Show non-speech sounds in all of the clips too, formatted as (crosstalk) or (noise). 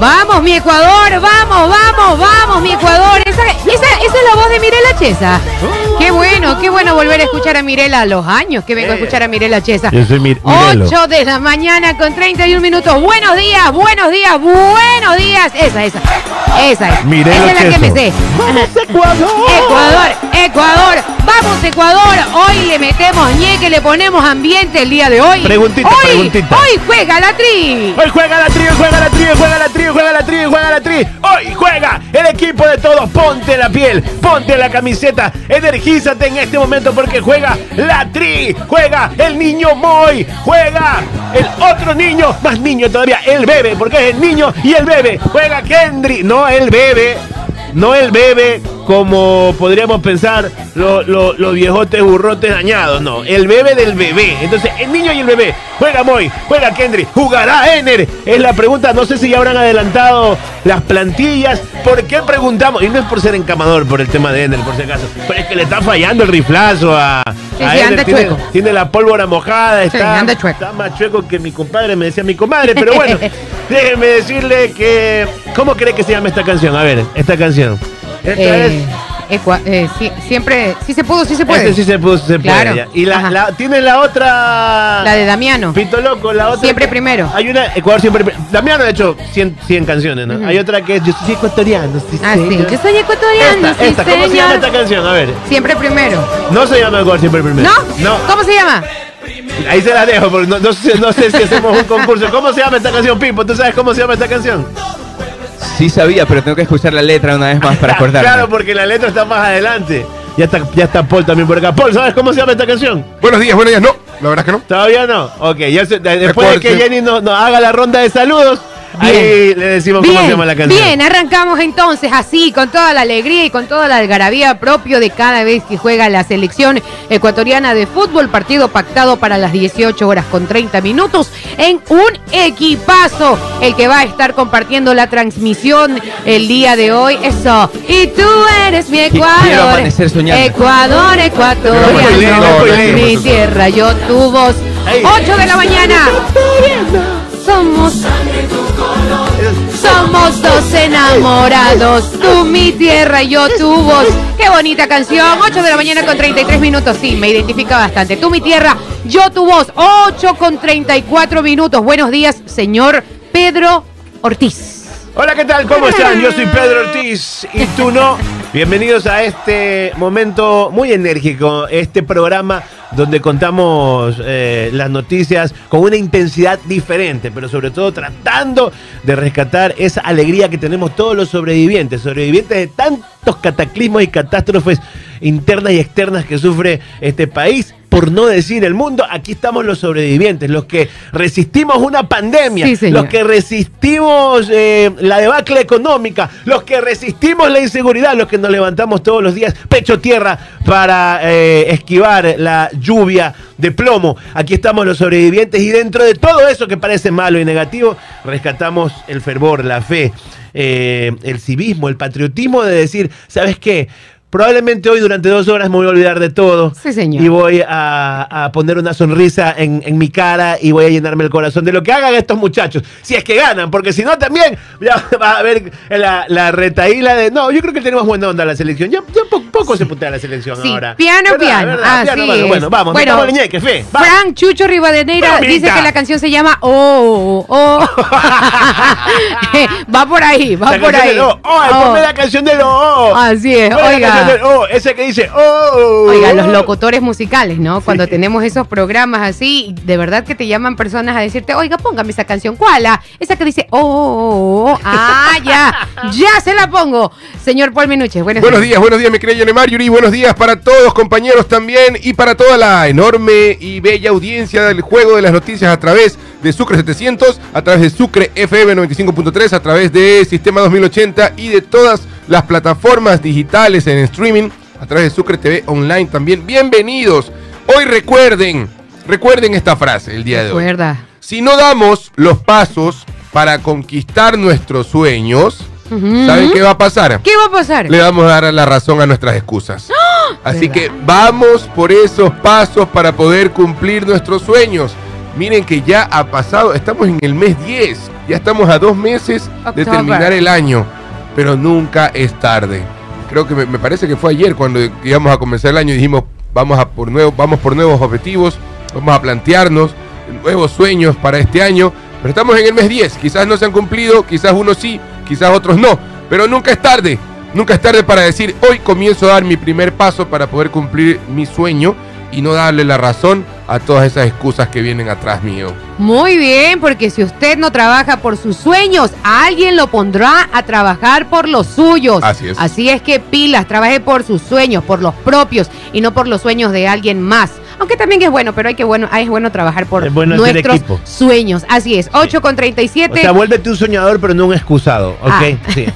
Vamos, mi Ecuador, vamos, vamos, vamos, mi Ecuador. Esa, esa, esa es la voz de Mirela Chesa. Qué bueno, qué bueno volver a escuchar a Mirela los años que vengo a escuchar a Mirela Chesa. Yo soy Mir- Mirelo. 8 de la mañana con 31 minutos. Buenos días, buenos días, buenos días. Esa, esa. Esa es. Mirelo esa es la que me sé. Ecuador, Ecuador. Vamos, Ecuador. Hoy le metemos ñeque, le ponemos ambiente el día de hoy. Preguntita, hoy, preguntita. Hoy juega la tri. Hoy juega la tri, hoy juega la tri, hoy juega la tri, hoy juega la tri, hoy juega la tri. Hoy juega el equipo de todos. Ponte la piel, ponte la camiseta, energízate en este momento porque juega la tri, juega el niño Moy, juega el otro niño, más niño todavía, el bebé, porque es el niño y el bebé. Juega Kendry, no el bebé. No el bebé como podríamos pensar lo- lo- los viejotes burrotes dañados, no. El bebé del bebé. Entonces, el niño y el bebé. Juega Moy, juega Kendry, jugará Ener. Es la pregunta, no sé si ya habrán adelantado las plantillas. ¿Por qué preguntamos? Y no es por ser encamador por el tema de Ener, por si acaso. Pero es que le está fallando el riflazo a, Sí, a sí, Ener. tiene, la pólvora mojada, está, está más chueco que mi compadre, me decía mi comadre. Pero bueno, (laughs) déjenme decirle que... ¿Cómo cree que se llama esta canción? A ver, esta canción. Esta Eh, es... Ecua- eh, sí, siempre, sí se pudo, sí se puede. Este sí se puso, se Claro. puede. Y la, la- tiene la otra. La de Damiano. Pito Loco, la otra. Siempre que- primero. Hay una. Ecuador siempre. Damiano ha hecho 100, 100 canciones, ¿no? Hay otra que es Yo soy ecuatoriano. Sí, Ah, sí. Yo soy ecuatoriano, Esta, sí, esta. ¿Cómo se llama esta canción? A ver. Siempre primero. No se llama Ecuador siempre primero. ¿No? No. ¿Cómo se llama? Ahí se la dejo, porque no, no sé, no sé si hacemos un concurso. ¿Cómo se llama esta canción, Pipo? ¿Tú sabes cómo se llama esta canción? Sí sabía, pero tengo que escuchar la letra una vez más para (laughs) acordarme. Claro, porque la letra está más adelante. Ya está, ya está Paul también por acá. Paul, ¿sabes cómo se llama esta canción? Buenos días, buenos días. No, la verdad es que no. ¿Todavía no? Ok, ya se- de- después de Recuerde- que Jenny nos, nos haga la ronda de saludos, ahí le decimos cómo se llama la canción. bien, arrancamos entonces así, con toda la alegría y con toda la algarabía propio de cada vez que juega la selección ecuatoriana de fútbol, partido pactado para las 18 horas con 30 minutos en un equipazo, el que va a estar compartiendo la transmisión el día de hoy. Eso, y tú eres mi Ecuador. Ecuador, No, ecuatoriano, no, no, mi tierra, yo tu voz. Ey. 8 de la mañana. Somos somos dos enamorados, tú mi tierra y yo tu voz. Qué bonita canción. 8 de la mañana con 33 minutos. Sí, me identifica bastante. Tú mi tierra, yo tu voz. 8 con 34 minutos. Buenos días, señor Pedro Ortiz. Hola, ¿qué tal? ¿Cómo están? Yo soy Pedro Ortiz y tú no. Bienvenidos a este momento muy enérgico, este programa donde contamos eh, las noticias con una intensidad diferente, pero sobre todo tratando de rescatar esa alegría que tenemos todos los sobrevivientes, sobrevivientes de tantos cataclismos y catástrofes internas y externas que sufre este país. Por no decir el mundo, aquí estamos los sobrevivientes, los que resistimos una pandemia, Sí, los que resistimos eh, la debacle económica, los que resistimos la inseguridad, los que nos levantamos todos los días pecho tierra para eh, esquivar la lluvia de plomo. Aquí estamos los sobrevivientes y dentro de todo eso que parece malo y negativo, rescatamos el fervor, la fe, eh, el civismo, el patriotismo de decir, ¿sabes qué? Probablemente hoy durante dos horas me voy a olvidar de todo. Sí, señor. Y voy a, a poner una sonrisa en, en mi cara y voy a llenarme el corazón de lo que hagan estos muchachos. Si es que ganan, porque si no también ya (laughs) va a haber la, la retaíla de... No, yo creo que tenemos buena onda la selección. Ya, ya po- poco se putea la selección Sí, ahora. piano, ¿Verdad? piano. ¿Verdad? Así Piano, bueno, bueno, vamos. Bueno, metamos leñeque, fe. vamos. Frank Chucho Rivadeneira dice que la canción se llama Oh, oh. (laughs) (laughs) va por ahí, va La por ahí. oh. Oh, Oh. ponme la canción del oh. Así es, oiga. Oh, ese que dice oh. Oiga, los locutores musicales, ¿no? Cuando tenemos esos programas así, de verdad que te llaman personas a decirte, oiga, póngame esa canción. ¿Cuál? Esa que dice, oh, oh, oh. ah, ya, ya se la pongo. Señor Paul Minuches, buenos, Buenos días, buenos días, mi querida Yonemar Yuri. Buenos días para todos, compañeros también. Y para toda la enorme y bella audiencia del juego de las noticias a través de Sucre 700, a través de Sucre FM 95.3, a través de Sistema 2080 y de todas las plataformas digitales en streaming, a través de Sucre TV Online también. Bienvenidos. Hoy recuerden, recuerden esta frase el día de hoy. Si no damos los pasos para conquistar nuestros sueños. ¿saben qué va a pasar? ¿Qué va a pasar? Le vamos a dar la razón a nuestras excusas. Así ¿Verdad? que vamos por esos pasos para poder cumplir nuestros sueños. Miren que ya ha pasado, estamos en el mes 10. Ya estamos a dos meses de terminar el año, pero nunca es tarde. Creo que me, parece que fue ayer cuando íbamos a comenzar el año y dijimos, vamos, a por nuevo, vamos por nuevos objetivos, vamos a plantearnos nuevos sueños para este año, pero estamos en el mes 10, quizás no se han cumplido, quizás unos sí, quizás otros no, pero nunca es tarde, nunca es tarde para decir, hoy comienzo a dar mi primer paso para poder cumplir mi sueño y no darle la razón a todas esas excusas que vienen atrás mío. Muy bien, porque si usted no trabaja por sus sueños, alguien lo pondrá a trabajar por los suyos. Así es. Así es que pilas, trabaje por sus sueños, por los propios y no por los sueños de alguien más. Aunque también es bueno, pero hay que bueno, es bueno trabajar por Es bueno nuestros sueños. Así es, 8 con O 37. sea, vuélvete un soñador, pero no un excusado, ¿ok? Ah. Sí.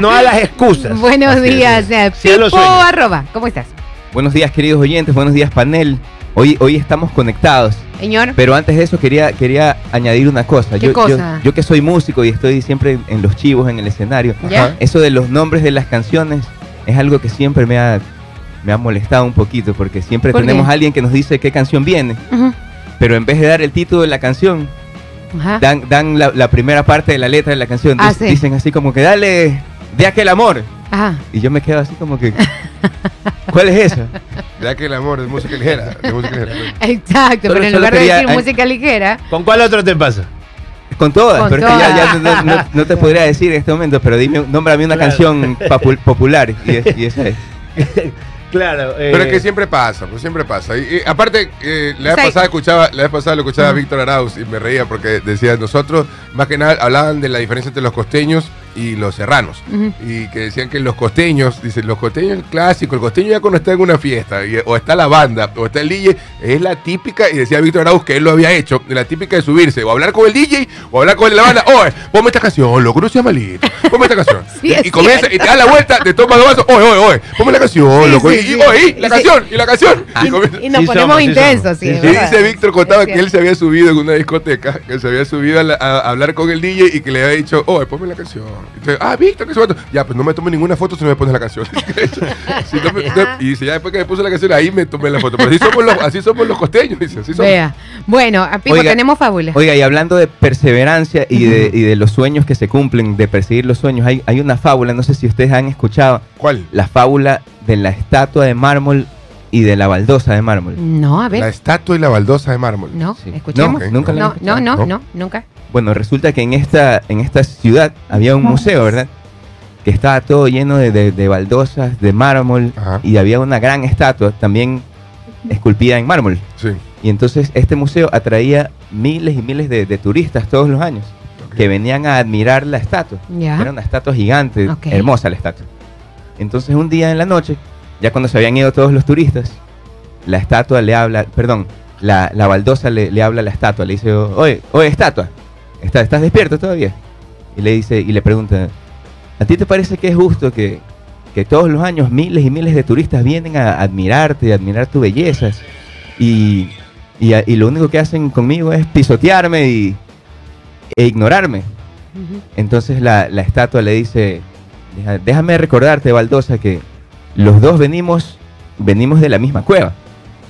no a las excusas. (laughs) Buenos Así días, eh, Pipo arroba. ¿Cómo estás? Buenos días, queridos oyentes, buenos días, panel. Hoy, hoy estamos conectados, Señor. pero antes de eso quería, quería añadir una cosa. ¿Qué yo, cosa? Yo, que soy músico y estoy siempre en, los chivos, en el escenario, ¿Ya? eso de los nombres de las canciones es algo que siempre me ha, me ha molestado un poquito, porque siempre tenemos a alguien que nos dice qué canción viene, pero en vez de dar el título de la canción, dan, dan la, la primera parte de la letra de la canción. Ah, Dic- sí. Dicen así como que dale de aquel amor. Ajá. Y yo me quedo así como que, (laughs) (laughs) ¿cuál es esa? Ya que el amor de música ligera, de música ligera. Exacto, Solo- pero en lugar de quería- decir ay- música ligera, ¿Con cuál otro te pasa? Con todas, Con pero es que ya, ya no, no- no te podría decir en este momento, pero dime, nómbrame una Claro. canción popular y, es- y esa es. (laughs) Claro. eh, Pero es que siempre pasa, pues siempre pasa. Y, y aparte, eh, la vez Sí. pasada escuchaba, la vez pasada lo escuchaba a Ajá. Víctor Arauz y me reía porque decía, nosotros, más que nada, hablaban de la diferencia entre los costeños y los serranos. Y que decían que los costeños, dicen, los costeños clásicos, el costeño ya cuando está en una fiesta, y- o está la banda, o está el DJ, es la típica, y decía Víctor Arauz que él lo había hecho, de la típica de subirse, o hablar con el DJ, o hablar con la banda, oye, ponme esta canción, loco, no seas malito, ponme esta canción. (laughs) Sí, y, es y comienza, cierto. y te da la vuelta, te tomas dos vasos, oye, oye, oye, ponme la canción, Sí, loco, sí, y, sí. y, oye, y la canción, y la canción. Y comienza- Y nos Sí ponemos intensos, sí. Sí, es sí. y verdad. dice Víctor contaba Es que él se había subido en una discoteca, que se había subido a, la- a hablar con el DJ y que le había dicho, oh, ponme la canción. Entonces, ah, Víctor, que se Ya, pues no me tomo ninguna foto si no me pones la canción. (laughs) Si no me- no- y dice, ya después que me puso la canción, ahí me tomé la foto. Pero así somos los, así somos los costeños, dice. Así somos. Vea. Bueno, a Pipo Oiga, tenemos fábulas. Oiga, y hablando de perseverancia y de, y de los sueños que se cumplen, de perseguir los sueños, hay, hay una fábula, no sé si ustedes han escuchado, ¿Cuál? la fábula de la estatua de mármol y de la baldosa de mármol. No, a La ver. estatua y la baldosa de mármol. No, Sí. escuchemos. No, nunca la han No, no, no, ¿No? no, nunca. Bueno, resulta que en esta, en esta ciudad había un museo, ¿verdad? Que estaba todo lleno de, de- de baldosas, de mármol, Ajá. y había una gran estatua también esculpida en mármol. Sí. Y entonces este museo atraía miles y miles de, de turistas todos los años ok. que venían a admirar la estatua. Ya. Era una estatua gigante, Ok. hermosa la estatua. Entonces un día en la noche, ya cuando se habían ido todos los turistas, la estatua le habla, perdón, la, la baldosa le, le habla a la estatua, le dice, oye, oye, estatua, ¿estás, ¿estás despierto todavía? Y le dice, y le pregunta, ¿a ti te parece que es justo que, que todos los años miles y miles de turistas vienen a admirarte, a admirar tu belleza? Y, y, y lo único que hacen conmigo es pisotearme y, e ignorarme. Entonces la, la estatua le dice, "Deja- déjame recordarte, Baldosa, que los dos venimos, venimos de la misma cueva.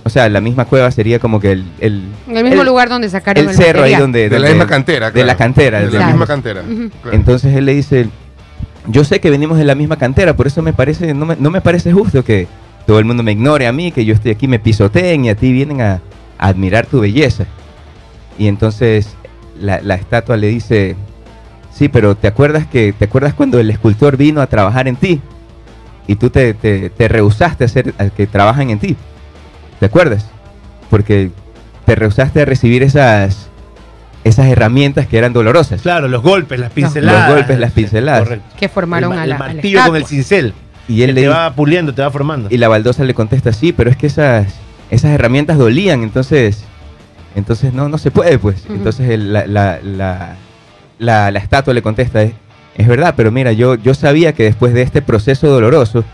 O sea, la misma cueva sería como que el, el, En el mismo el- lugar donde sacaron el el, cerro ahí donde... De la misma cantera. De la cantera. De de la Claro. misma cantera. Claro. Entonces él le dice, yo sé que venimos de la misma cantera, por eso me parece, no me, no me parece justo que todo el mundo me ignore a mí, que yo estoy aquí, me pisoteen y a ti vienen a, a admirar tu belleza. Y entonces la, la estatua le dice, sí, pero ¿te acuerdas que te acuerdas cuando el escultor vino a trabajar en ti? Y tú te, te, te rehusaste a hacer a que trabajan en ti. ¿Te acuerdas? Porque te rehusaste a recibir esas, esas herramientas que eran dolorosas. Claro, los golpes, las pinceladas. Los golpes, las pinceladas. Correcto. Que formaron el, a la martillo con el cincel. Y él le te va puliendo, te va formando. y la baldosa le contesta, sí, pero es que esas, esas herramientas dolían, entonces, entonces no, no se puede, pues. Entonces el- la, la, la, la- la estatua le contesta, es, verdad, pero mira, yo, yo sabía que después de este proceso doloroso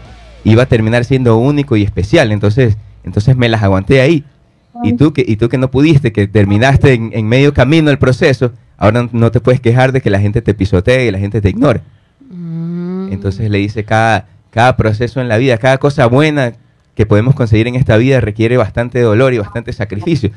iba a terminar siendo único y especial, entonces, entonces me las aguanté ahí. Y tú que, y tú que no pudiste, que terminaste en, en medio camino el proceso, ahora no, no te puedes quejar de que la gente te pisotee y la gente te ignore. Mm. Entonces le dice, cada, cada proceso en la vida, cada cosa buena que podemos conseguir en esta vida requiere bastante dolor y bastante sacrificio.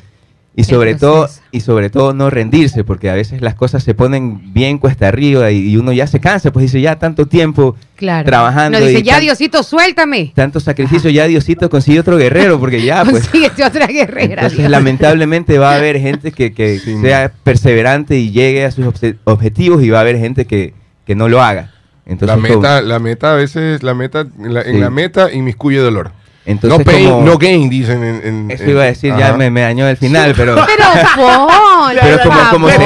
Y sobre todo, y sobre todo no rendirse, porque a veces las cosas se ponen bien cuesta arriba y, y uno ya se cansa, pues dice ya tanto tiempo, Claro. trabajando No dice, y ya tan- Diosito, suéltame. tanto sacrificio, ya Diosito consigue otro guerrero, porque ya (laughs) pues. Consíguete otra guerrera. Entonces, Dios. lamentablemente va a haber gente que, que Sí. sea perseverante y llegue a sus objetivos y va a haber gente que, que no lo haga. Entonces, la meta, la meta a veces, la meta, en la, en Sí. la meta inmiscuye dolor. Entonces no pain, como- no gain, dicen en... en- Eso iba a decir, ya me, me dañó el final, pero, (laughs) Pero, Pero como, como, se,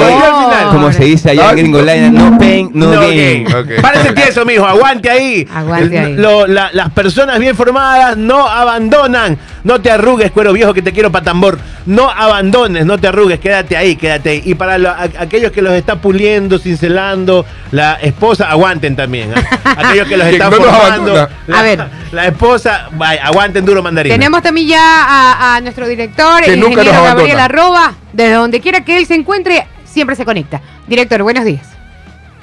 como se dice allá en Gringolandia, no pain, no, No gain. Parece (laughs) tieso, mijo. Aguante ahí. Aguante ahí. lo- la- las personas bien formadas no abandonan. No te arrugues, cuero viejo, que te quiero para tambor. No abandones, no te arrugues. Quédate ahí, quédate ahí. Y para lo- a- aquellos que los está puliendo, cincelando, la esposa, aguanten también. ¿ah? (laughs) Aquellos que los están no formando. La, A ver. La esposa, vaya, aguanten duro mandarina. Tenemos también ya a, a nuestro director, Que el nunca ingeniero nos Gabriel. Arroba, desde donde quiera que él se encuentre, siempre se conecta. Director, buenos días.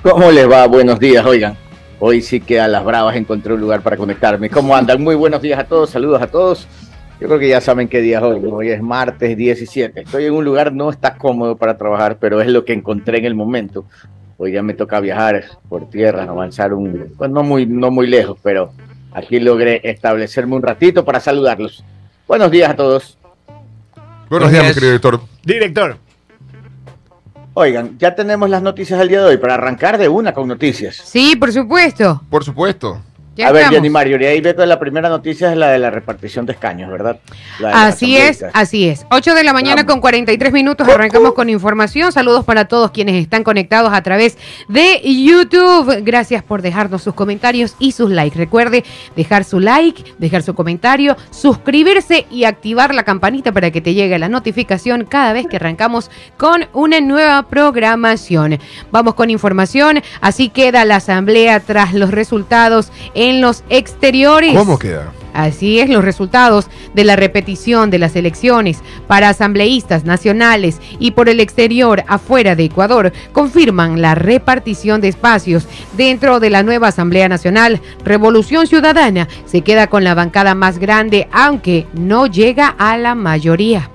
¿Cómo les va? Buenos días, oigan. Hoy sí que a las bravas encontré un lugar para conectarme. ¿Cómo andan? Muy buenos días a todos, saludos a todos. Yo creo que ya saben qué día es hoy. Hoy es martes 17. Estoy en un lugar, no está cómodo para trabajar, pero es lo que encontré en el momento. Hoy ya me toca viajar por tierra, avanzar un, pues no muy, no muy lejos, pero aquí logré establecerme un ratito para saludarlos. Buenos días a todos. Buenos días, mi querido director. Director. Oigan, ya tenemos las noticias del día de hoy para arrancar de una con noticias. Sí, por supuesto. Por supuesto. Ya a ver, estamos. Jenny Mario, y ahí veo que la primera noticia es la de la repartición de escaños, ¿verdad? La Así es, así es. 8 de la mañana Vamos. con 43 minutos. Arrancamos con información. Saludos para todos quienes están conectados a través de YouTube. Gracias por dejarnos sus comentarios y sus likes. Recuerde dejar su like, dejar su comentario, suscribirse y activar la campanita para que te llegue la notificación cada vez que arrancamos con una nueva programación. Vamos con información. Así queda la asamblea tras los resultados en los exteriores. ¿Cómo queda? Así es, los resultados de la repetición de las elecciones para asambleístas nacionales y por el exterior afuera de Ecuador confirman la repartición de espacios dentro de la nueva Asamblea Nacional. Revolución Ciudadana se queda con la bancada más grande, aunque no llega a la mayoría.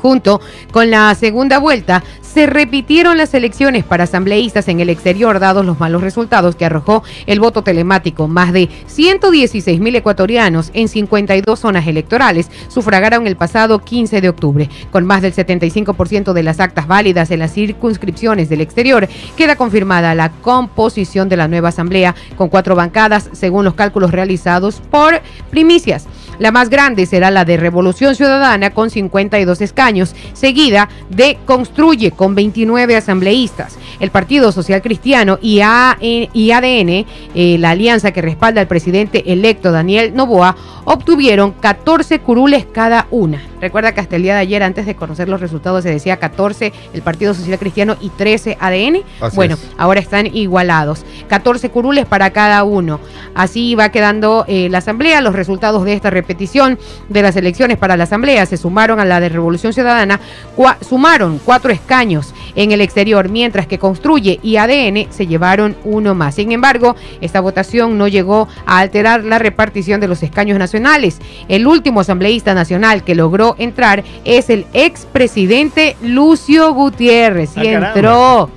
Junto con la segunda vuelta, se repitieron las elecciones para asambleístas en el exterior, dados los malos resultados que arrojó el voto telemático. Más de 116 mil ecuatorianos en 52 zonas electorales sufragaron el pasado 15 de octubre. Con más del 75% de las actas válidas en las circunscripciones del exterior, queda confirmada la composición de la nueva asamblea con cuatro bancadas, según los cálculos realizados por Primicias. La más grande será la de Revolución Ciudadana con 52 escaños, seguida de Construye con 29 asambleístas. El Partido Social Cristiano y, A- eh, ADN, eh, la alianza que respalda al presidente electo Daniel Novoa, obtuvieron 14 curules cada una. Recuerda que hasta el día de ayer, antes de conocer los resultados, se decía 14 el Partido Social Cristiano y 13 ADN. Así bueno, es. ahora están igualados. 14 curules para cada uno. Así va quedando eh, la Asamblea. Los resultados de esta repetición de las elecciones para la Asamblea se sumaron a la de Revolución Ciudadana. cua- sumaron cuatro escaños en el exterior, mientras que Construye y ADN se llevaron uno más. Sin embargo, esta votación no llegó a alterar la repartición de los escaños nacionales. El último asambleísta nacional que logró entrar es el expresidente Lucio Gutiérrez. Y Ah, entró.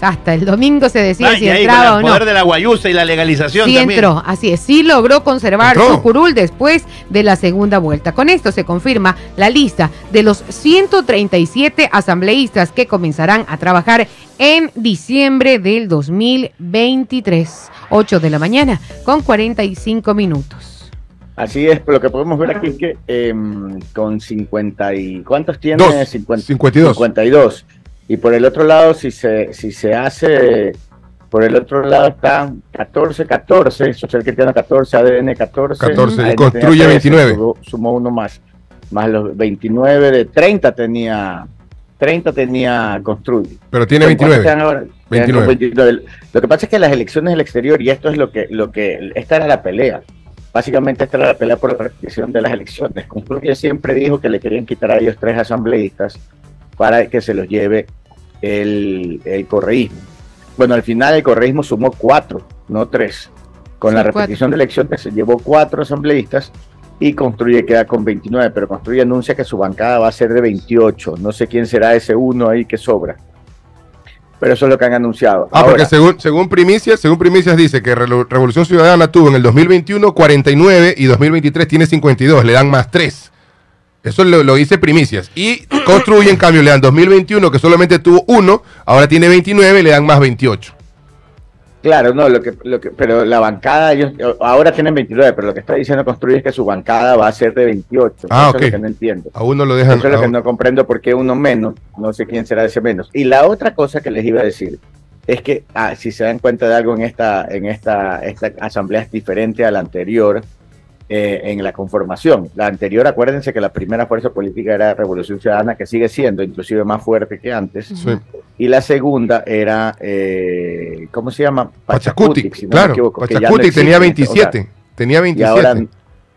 Hasta el domingo se decía Vaya si ahí, entraba con o el no. poder de la guayusa y la legalización Sí también. entró, así es, sí logró conservar Entró. su curul después de la segunda vuelta. Con esto se confirma la lista de los 137 asambleístas que comenzarán a trabajar en diciembre del 2023. 8 de la mañana con 45 minutos. Así es, lo que podemos ver aquí es que em, con 50 y... ¿Cuántos tiene? Dos. 50 52. 52. Y por el otro lado, si se, si se hace, por el otro lado están 14, 14, Social Cristiano 14, ADN 14. 14, y ADN Construye tenía 29. Sumó, sumó uno más, más los 29 de 30 tenía, 30 tenía Construye. Pero tiene ¿Cuántos 29. quedan ahora? Quedan 29. 29. Lo que pasa es que las elecciones del exterior, y esto es lo que, lo que, esta era la pelea. Básicamente esta era la pelea por la repetición de las elecciones. Construye siempre dijo que le querían quitar a ellos tres asambleístas para que se los lleve el, el correísmo. Bueno, al final el correísmo sumó cuatro, no tres. Con Sí, la cuatro. repetición de elecciones se llevó cuatro asambleístas y Construye queda con 29, pero Construye anuncia que su bancada va a ser de 28. No sé quién será ese uno ahí que sobra. Pero eso es lo que han anunciado. Ah, porque según, según primicias, según primicias dice que Revolución Ciudadana tuvo en el 2021 49 y 2023 tiene 52, le dan más 3. Eso lo, lo dice primicias. Y construye, en cambio, le dan 2021, que solamente tuvo 1, ahora tiene 29, le dan más 28. Claro, no, lo que, lo que, pero la bancada, ellos ahora tienen 29, pero lo que está diciendo Construye es que su bancada va a ser de 28. Ah, eso ok. es lo que no entiendo. Aún no lo dejan. Eso es lo que no comprendo por qué uno menos, no sé quién será ese menos. Y la otra cosa que les iba a decir es que ah, si se dan cuenta de algo en esta, en esta, esta asamblea es diferente a la anterior eh, en la conformación. La anterior, acuérdense que la primera fuerza política era Revolución Ciudadana, que sigue siendo inclusive más fuerte que antes. Sí. Y la segunda era, eh, ¿cómo se llama? Pachacuti, si no me claro. equivoco, no Pachacuti tenía existe, o sea, 27. tenía y 27. ahora,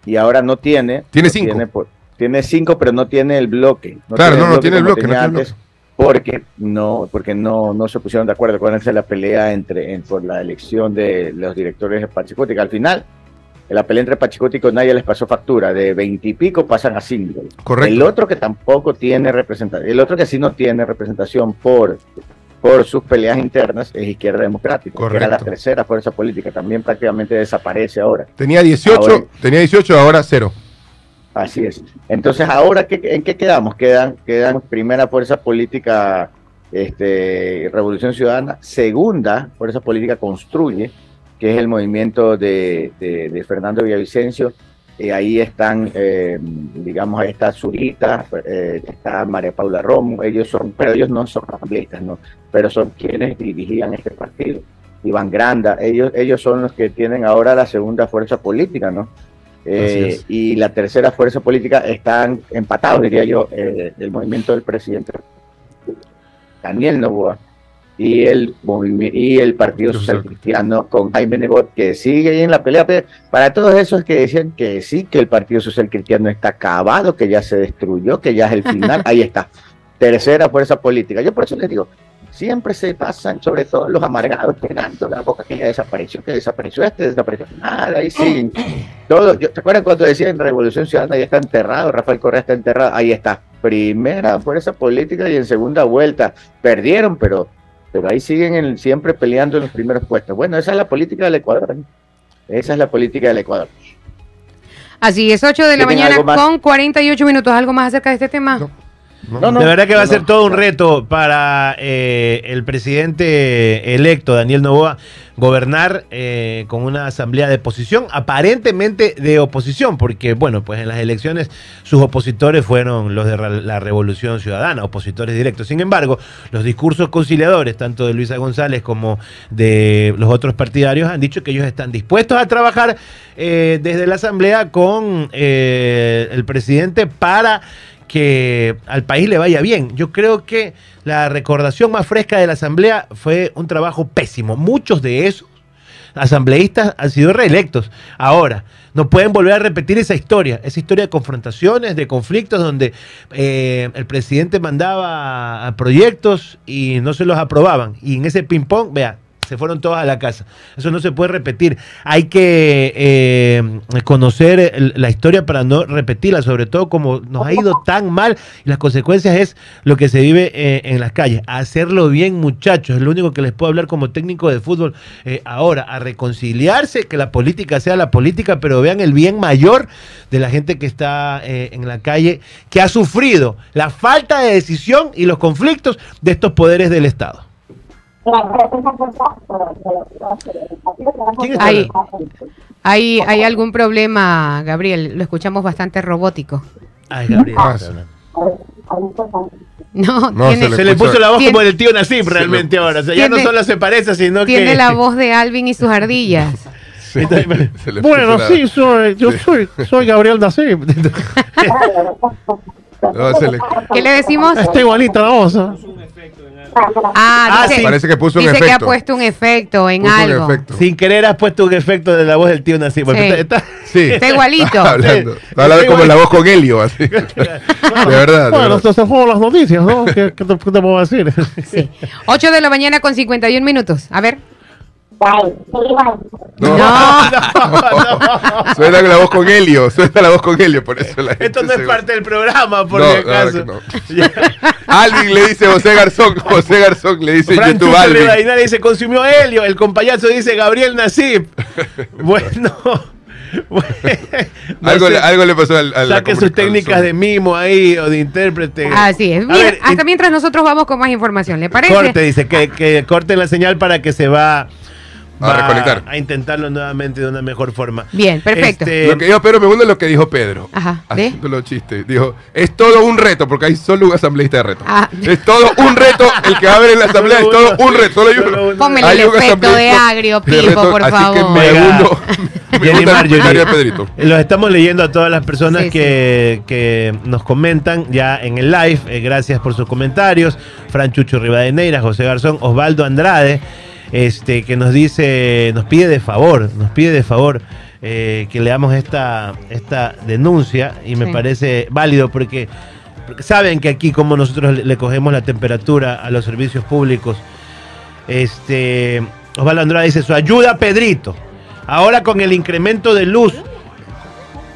y ahora no tiene. Tiene no cinco. Tiene, por- tiene cinco, pero no tiene el bloque. Claro, no, no tiene el bloque, no tenía tiene el antes, Porque no, porque no, no se pusieron de acuerdo. Acuérdense la pelea entre, en- por la elección de los directores de Pachicuti, que al final, la pelea entre Pachicuti con nadie les pasó factura. De veintipico pasan a cinco. Correcto. El otro que tampoco tiene representación, el otro que sí no tiene representación por, por sus peleas internas es Izquierda Democrática, que era la Correcto. tercera fuerza política, también prácticamente desaparece ahora. Tenía 18, Ahora- tenía 18, ahora 0. Así es. Entonces, ahora, ¿qué, ¿en qué quedamos? Quedan, quedan primera fuerza política, este, Revolución Ciudadana, segunda fuerza política Construye, que es el movimiento de, de- de Fernando Villavicencio. Y ahí están, eh, digamos, ahí está Zurita, eh, está María Paula Romo, ellos son, pero ellos no son asambleístas, no, pero son quienes dirigían este partido. Iván Granda, ellos, ellos son los que tienen ahora la segunda fuerza política, ¿no? Eh, y la tercera fuerza política están empatados, diría yo, eh, el movimiento del presidente Daniel Novoa y el y el Partido Social Cristiano con Jaime Nebot, que sigue ahí en la pelea. Para todos esos que decían que sí, que el Partido Social Cristiano está acabado, que ya se destruyó, que ya es el final, (laughs) ahí está. Tercera fuerza política. Yo por eso les digo, siempre se pasan, sobre todo los amargados, pegando la boca que ya desapareció, que desapareció este, desapareció nada, ahí siguen. Todo, yo, ¿Te acuerdas cuando decían Revolución Ciudadana ya está enterrado, Rafael Correa está enterrado? Ahí está. Primera fuerza política y en segunda vuelta. Perdieron, pero, pero ahí siguen en- siempre peleando en los primeros puestos. Bueno, esa es la política del Ecuador. ¿eh? Esa es la política del Ecuador. Así es, 8 de la ¿Tienen mañana con 48 minutos. ¿Algo más acerca de este tema? No. No, no, de verdad que va a ser todo un reto para eh, el presidente electo, Daniel Novoa, gobernar eh, con una asamblea de oposición, aparentemente de oposición, porque, bueno, pues en las elecciones sus opositores fueron los de la Revolución Ciudadana, opositores directos. Sin embargo, los discursos conciliadores, tanto de Luisa González como de los otros partidarios, han dicho que ellos están dispuestos a trabajar eh, desde la asamblea con eh, el presidente para que al país le vaya bien. Yo creo que la recordación más fresca de la asamblea fue un trabajo pésimo. Muchos de esos asambleístas han sido reelectos. Ahora, no pueden volver a repetir esa historia, esa historia de confrontaciones, de conflictos, donde eh, el presidente mandaba proyectos y no se los aprobaban. Y en ese ping-pong, vea, se fueron todos a la casa. Eso no se puede repetir. Hay que eh, conocer la historia para no repetirla, sobre todo como nos ha ido tan mal y las consecuencias es lo que se vive eh, en las calles. Hacerlo bien, muchachos, es lo único que les puedo hablar como técnico de fútbol eh, ahora, a reconciliarse, que la política sea la política, pero vean el bien mayor de la gente que está eh, en la calle, que ha sufrido la falta de decisión y los conflictos de estos poderes del Estado. ¿Quién está Hay, hay, hay algún problema, Gabriel. Lo escuchamos bastante robótico. Ay, Gabriel. Ah. No, No, tiene, se Se le puso la voz Tiene- como del tío Nassim Se realmente le- ahora. O sea, ya no Tiene- solo se parece, sino tiene que. la voz de Alvin y sus (laughs) ardillas. Sí, le Bueno, sí, soy, yo soy, soy Gabriel Nassim. (laughs) no, se le- ¿Qué le decimos? Está igualita la voz. ¿ah? Ah, Ah, dice, sí. Parece que puso un dice que ha efecto. puesto un efecto en Puso un algo. efecto. Sin querer has puesto un efecto de la voz del tío Sí. está- está- Sí. Está igualito. Está hablando. Está hablando como la voz con Helio, así. (laughs) (laughs) De verdad. de Bueno, verdad. estas fueron las noticias, ¿no? ¿Qué, qué te, qué te puedo decir? Sí. 8 de la mañana con 51 minutos. A ver. No, No. (laughs) suena la voz con Helio, suena la voz con Helio, por eso la Esto no es se- parte del programa, por No, si acaso. no. (laughs) Alvin le dice José Garzón, José Garzón le dice en Fran YouTube Alvin. Rivadeneira dice, consumió helio. El compayazo dice Gabriel Nasib. (laughs) Bueno. bueno, no algo, sé. le- algo le pasó al, al Saque sus técnicas de mimo ahí o de intérprete. Así es. Mira, ver, hasta mientras nosotros vamos con más información, ¿le parece? Corte, dice que, que corten la señal para que se va, A va reconectar. a intentarlo nuevamente de una mejor forma. Bien, perfecto. Este, Lo que dijo Pedro me gusta es lo que dijo Pedro. Ajá, los chistes. Dijo, es todo un reto, porque hay solo un asambleísta de reto. Ah. Es todo un reto. El que va a ver en la asamblea es todo un reto. Solo hay uno. Hay el efecto de agrio, de Pipo, reto, por así favor. que me uno. (laughs) Jenny Marjorie, Pedrito. Los estamos leyendo a todas las personas Sí, que, que nos comentan ya en el live. Eh, gracias por sus comentarios. Fran Chucho Rivadeneira, José Garzón, Osvaldo Andrade, este, que nos dice, nos pide de favor, nos pide de favor eh, que leamos esta, esta denuncia y me Sí. parece válido porque, porque saben que aquí como nosotros le, le cogemos la temperatura a los servicios públicos. Este, Osvaldo Andrade dice, su ayuda, Pedrito. Ahora con el incremento de luz,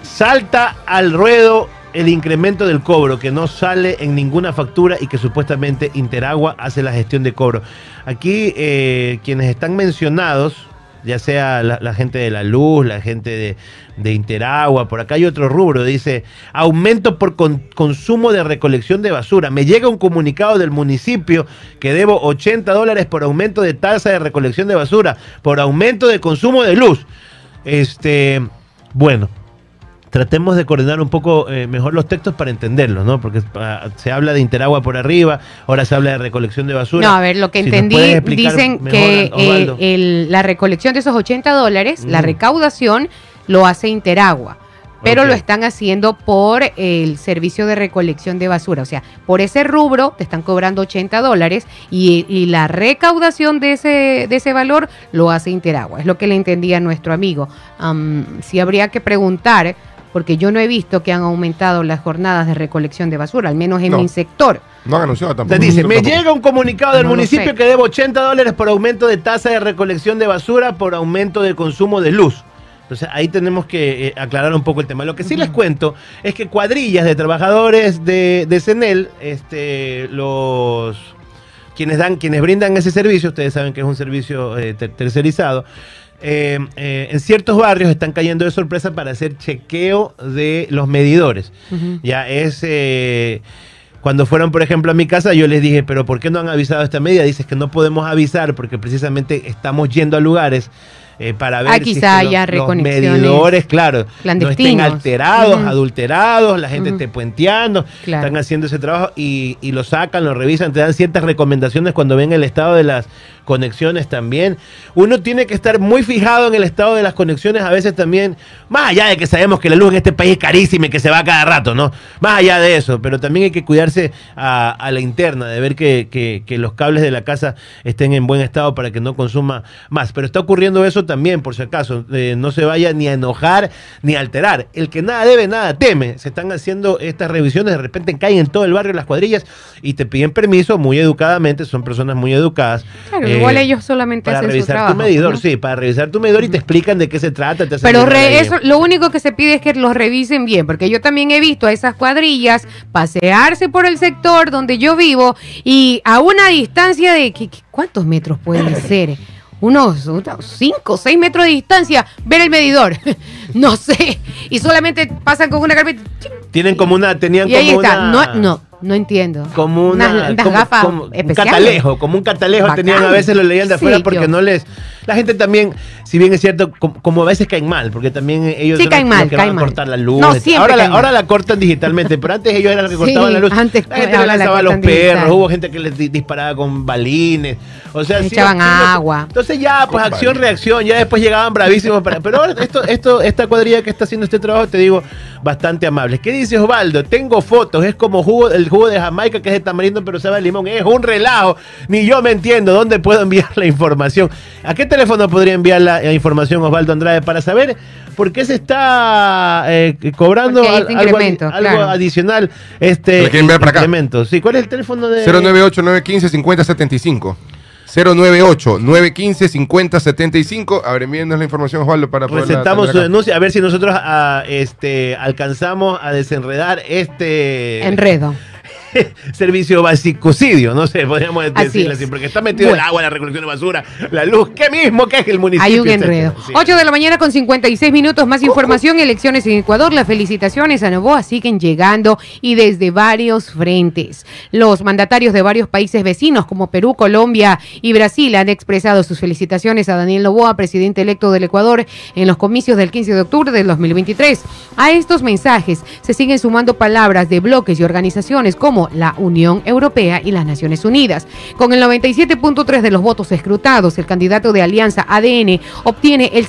salta al ruedo el incremento del cobro, que no sale en ninguna factura y que supuestamente Interagua hace la gestión de cobro. Aquí eh, quienes están mencionados, ya sea la, gente de la luz, la gente de, Interagua, por acá hay otro rubro, dice, aumento por con- consumo de recolección de basura. Me llega un comunicado del municipio que debo 80 dólares por aumento de tasa de recolección de basura, por aumento de consumo de luz. Este, bueno, tratemos de coordinar un poco eh, mejor los textos para entenderlos, ¿no? Porque ah, se habla de Interagua por arriba, ahora se habla de recolección de basura. No, a ver, lo que Si entendí, dicen mejor, que eh, el- la recolección de esos 80 dólares, la recaudación, lo hace Interagua. Pero lo están haciendo por el servicio de recolección de basura. O sea, por ese rubro te están cobrando 80 dólares y, y la recaudación de ese, de ese valor lo hace Interagua. Es lo que le entendía a nuestro amigo. Am, si habría que preguntar, porque yo no he visto que han aumentado las jornadas de recolección de basura, al menos en No. mi sector. No han anunciado tampoco. Entonces dice, me Tampoco. llega un comunicado del No municipio que debo 80 dólares por aumento de tasa de recolección de basura por aumento de consumo de luz. Entonces ahí tenemos que eh, aclarar un poco el tema. Lo que sí les cuento es que cuadrillas de trabajadores de, de CENEL, este, los quienes dan, quienes brindan ese servicio, ustedes saben que es un servicio eh, ter- tercerizado, eh, eh, en ciertos barrios están cayendo de sorpresa para hacer chequeo de los medidores. Ya es. eh, cuando fueron, por ejemplo, a mi casa, yo les dije, pero ¿por qué no han avisado esta medida? Dices que no podemos avisar porque precisamente estamos yendo a lugares eh, para ver Ah, si es quizá que haya los, medidores, claro, no estén alterados, adulterados, la gente Ujú. esté puenteando, Claro. están haciendo ese trabajo y, y lo sacan, lo revisan, te dan ciertas recomendaciones cuando ven el estado de las conexiones también. Uno tiene que estar muy fijado en el estado de las conexiones, a veces también, más allá de que sabemos que la luz en este país es carísima y que se va cada rato, ¿no? Más allá de eso, pero también hay que cuidarse a, la interna, de ver que, los cables de la casa estén en buen estado para que no consuma más. Pero está ocurriendo eso también, por si acaso, eh, no se vaya ni a enojar ni a alterar. El que nada debe, nada teme. Se están haciendo estas revisiones, de repente caen en todo el barrio las cuadrillas y te piden permiso muy educadamente, son personas muy educadas. Claro, igual ellos solamente para hacen su revisar trabajo. tu medidor, ¿no? sí, para revisar tu medidor y te explican de qué se trata. Te Pero re- ahí. eso, lo único que se pide es que los revisen bien, porque yo también he visto a esas cuadrillas pasearse por el sector donde yo vivo y a una distancia de ¿qué- qué- ¿cuántos metros pueden (laughs) ser? Unos 5 o 6 metros de distancia, ver el medidor. (laughs) no sé. Y solamente pasan con una carpeta. Tienen como una, tenían Y ahí como está. una... No, no, no entiendo. como una Unas- unas como- gafas como un catalejo, como un catalejo Bacán. tenían a veces lo leían de afuera Sí, porque yo. no les la gente también, si bien es cierto, com- como, a veces caen mal, porque también ellos Sí, son caen los mal, que caen van a cortar la luz. No, siempre ahora la, ahora la cortan digitalmente, pero antes ellos eran los que (laughs) Sí, cortaban la luz. antes la gente le lanzaba a los digital. perros, hubo gente que les di- disparaba con balines, o sea, sí, echaban agua. Entonces ya, pues acción, reacción, ya después llegaban bravísimos para, pero ahora esto esto esta cuadrilla que está haciendo este trabajo, te digo, bastante amables. ¿Qué dice Osvaldo? Tengo fotos, es como jugo, el jugo de Jamaica que es de tamarindo pero sabe a limón, es un relajo. Ni yo me entiendo dónde puedo enviar la información. ¿A qué teléfono podría enviar la, la información Osvaldo Andrade para saber por qué se está eh, cobrando al- este algo, algo claro. adicional este Le quieren enviar para acá. incremento? Sí, ¿cuál es el teléfono de 098 915 5075. 098-915-5075. A ver, envíenos la información, Osvaldo, para poder Presentamos su denuncia a ver si nosotros ah, este, alcanzamos a desenredar este Enredo. (laughs) servicio basicocidio, no sé, podríamos Así decirlo es. así, porque está metido el agua, la recolección de basura, la luz, ¿qué mismo que es el municipio? Hay un enredo. Sí. 8 de la mañana con 56 minutos. Más información. Elecciones en Ecuador. Las felicitaciones a Novoa siguen llegando y desde varios frentes. Los mandatarios de varios países vecinos como Perú, Colombia y Brasil han expresado sus felicitaciones a Daniel Novoa, presidente electo del Ecuador, en los comicios del 15 de octubre del 2023. A estos mensajes se siguen sumando palabras de bloques y organizaciones como la Unión Europea y las Naciones Unidas. Con el 97.3 de los votos escrutados, el candidato de Alianza ADN obtiene el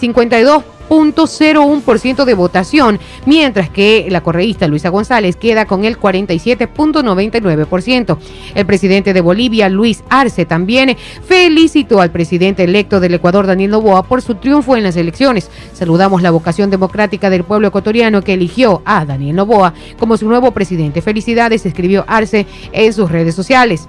52.01% de votación, mientras que la correísta Luisa González queda con el 47.99%. El presidente de Bolivia, Luis Arce, también felicitó al presidente electo del Ecuador, Daniel Noboa, por su triunfo en las elecciones. Saludamos la vocación democrática del pueblo ecuatoriano que eligió a Daniel Noboa como su nuevo presidente. Felicidades, escribió Arce en sus redes sociales.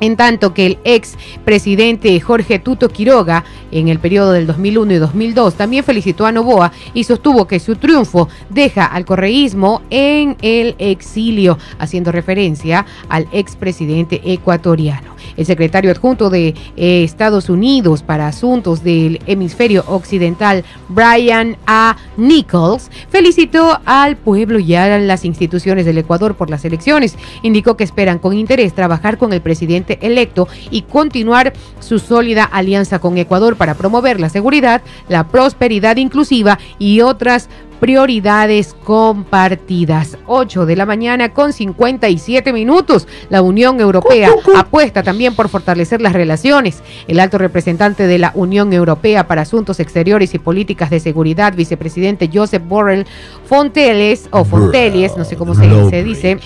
En tanto que el ex presidente Jorge Tuto Quiroga, en el periodo del 2001 y 2002, también felicitó a Novoa y sostuvo que su triunfo deja al correísmo en el exilio, haciendo referencia al expresidente ecuatoriano. El secretario adjunto de eh, Estados Unidos para Asuntos del Hemisferio Occidental, Brian A. Nichols, felicitó al pueblo y a las instituciones del Ecuador por las elecciones. Indicó que esperan con interés trabajar con el presidente electo y continuar su sólida alianza con Ecuador para promover la seguridad, la prosperidad inclusiva y otras prioridades compartidas. 8 de la mañana con 57 minutos. La Unión Europea apuesta también por fortalecer las relaciones. El alto representante de la Unión Europea para Asuntos Exteriores y Políticas de Seguridad, vicepresidente Josep Borrell Fonteles, o Fonteles, no sé cómo se, se dice,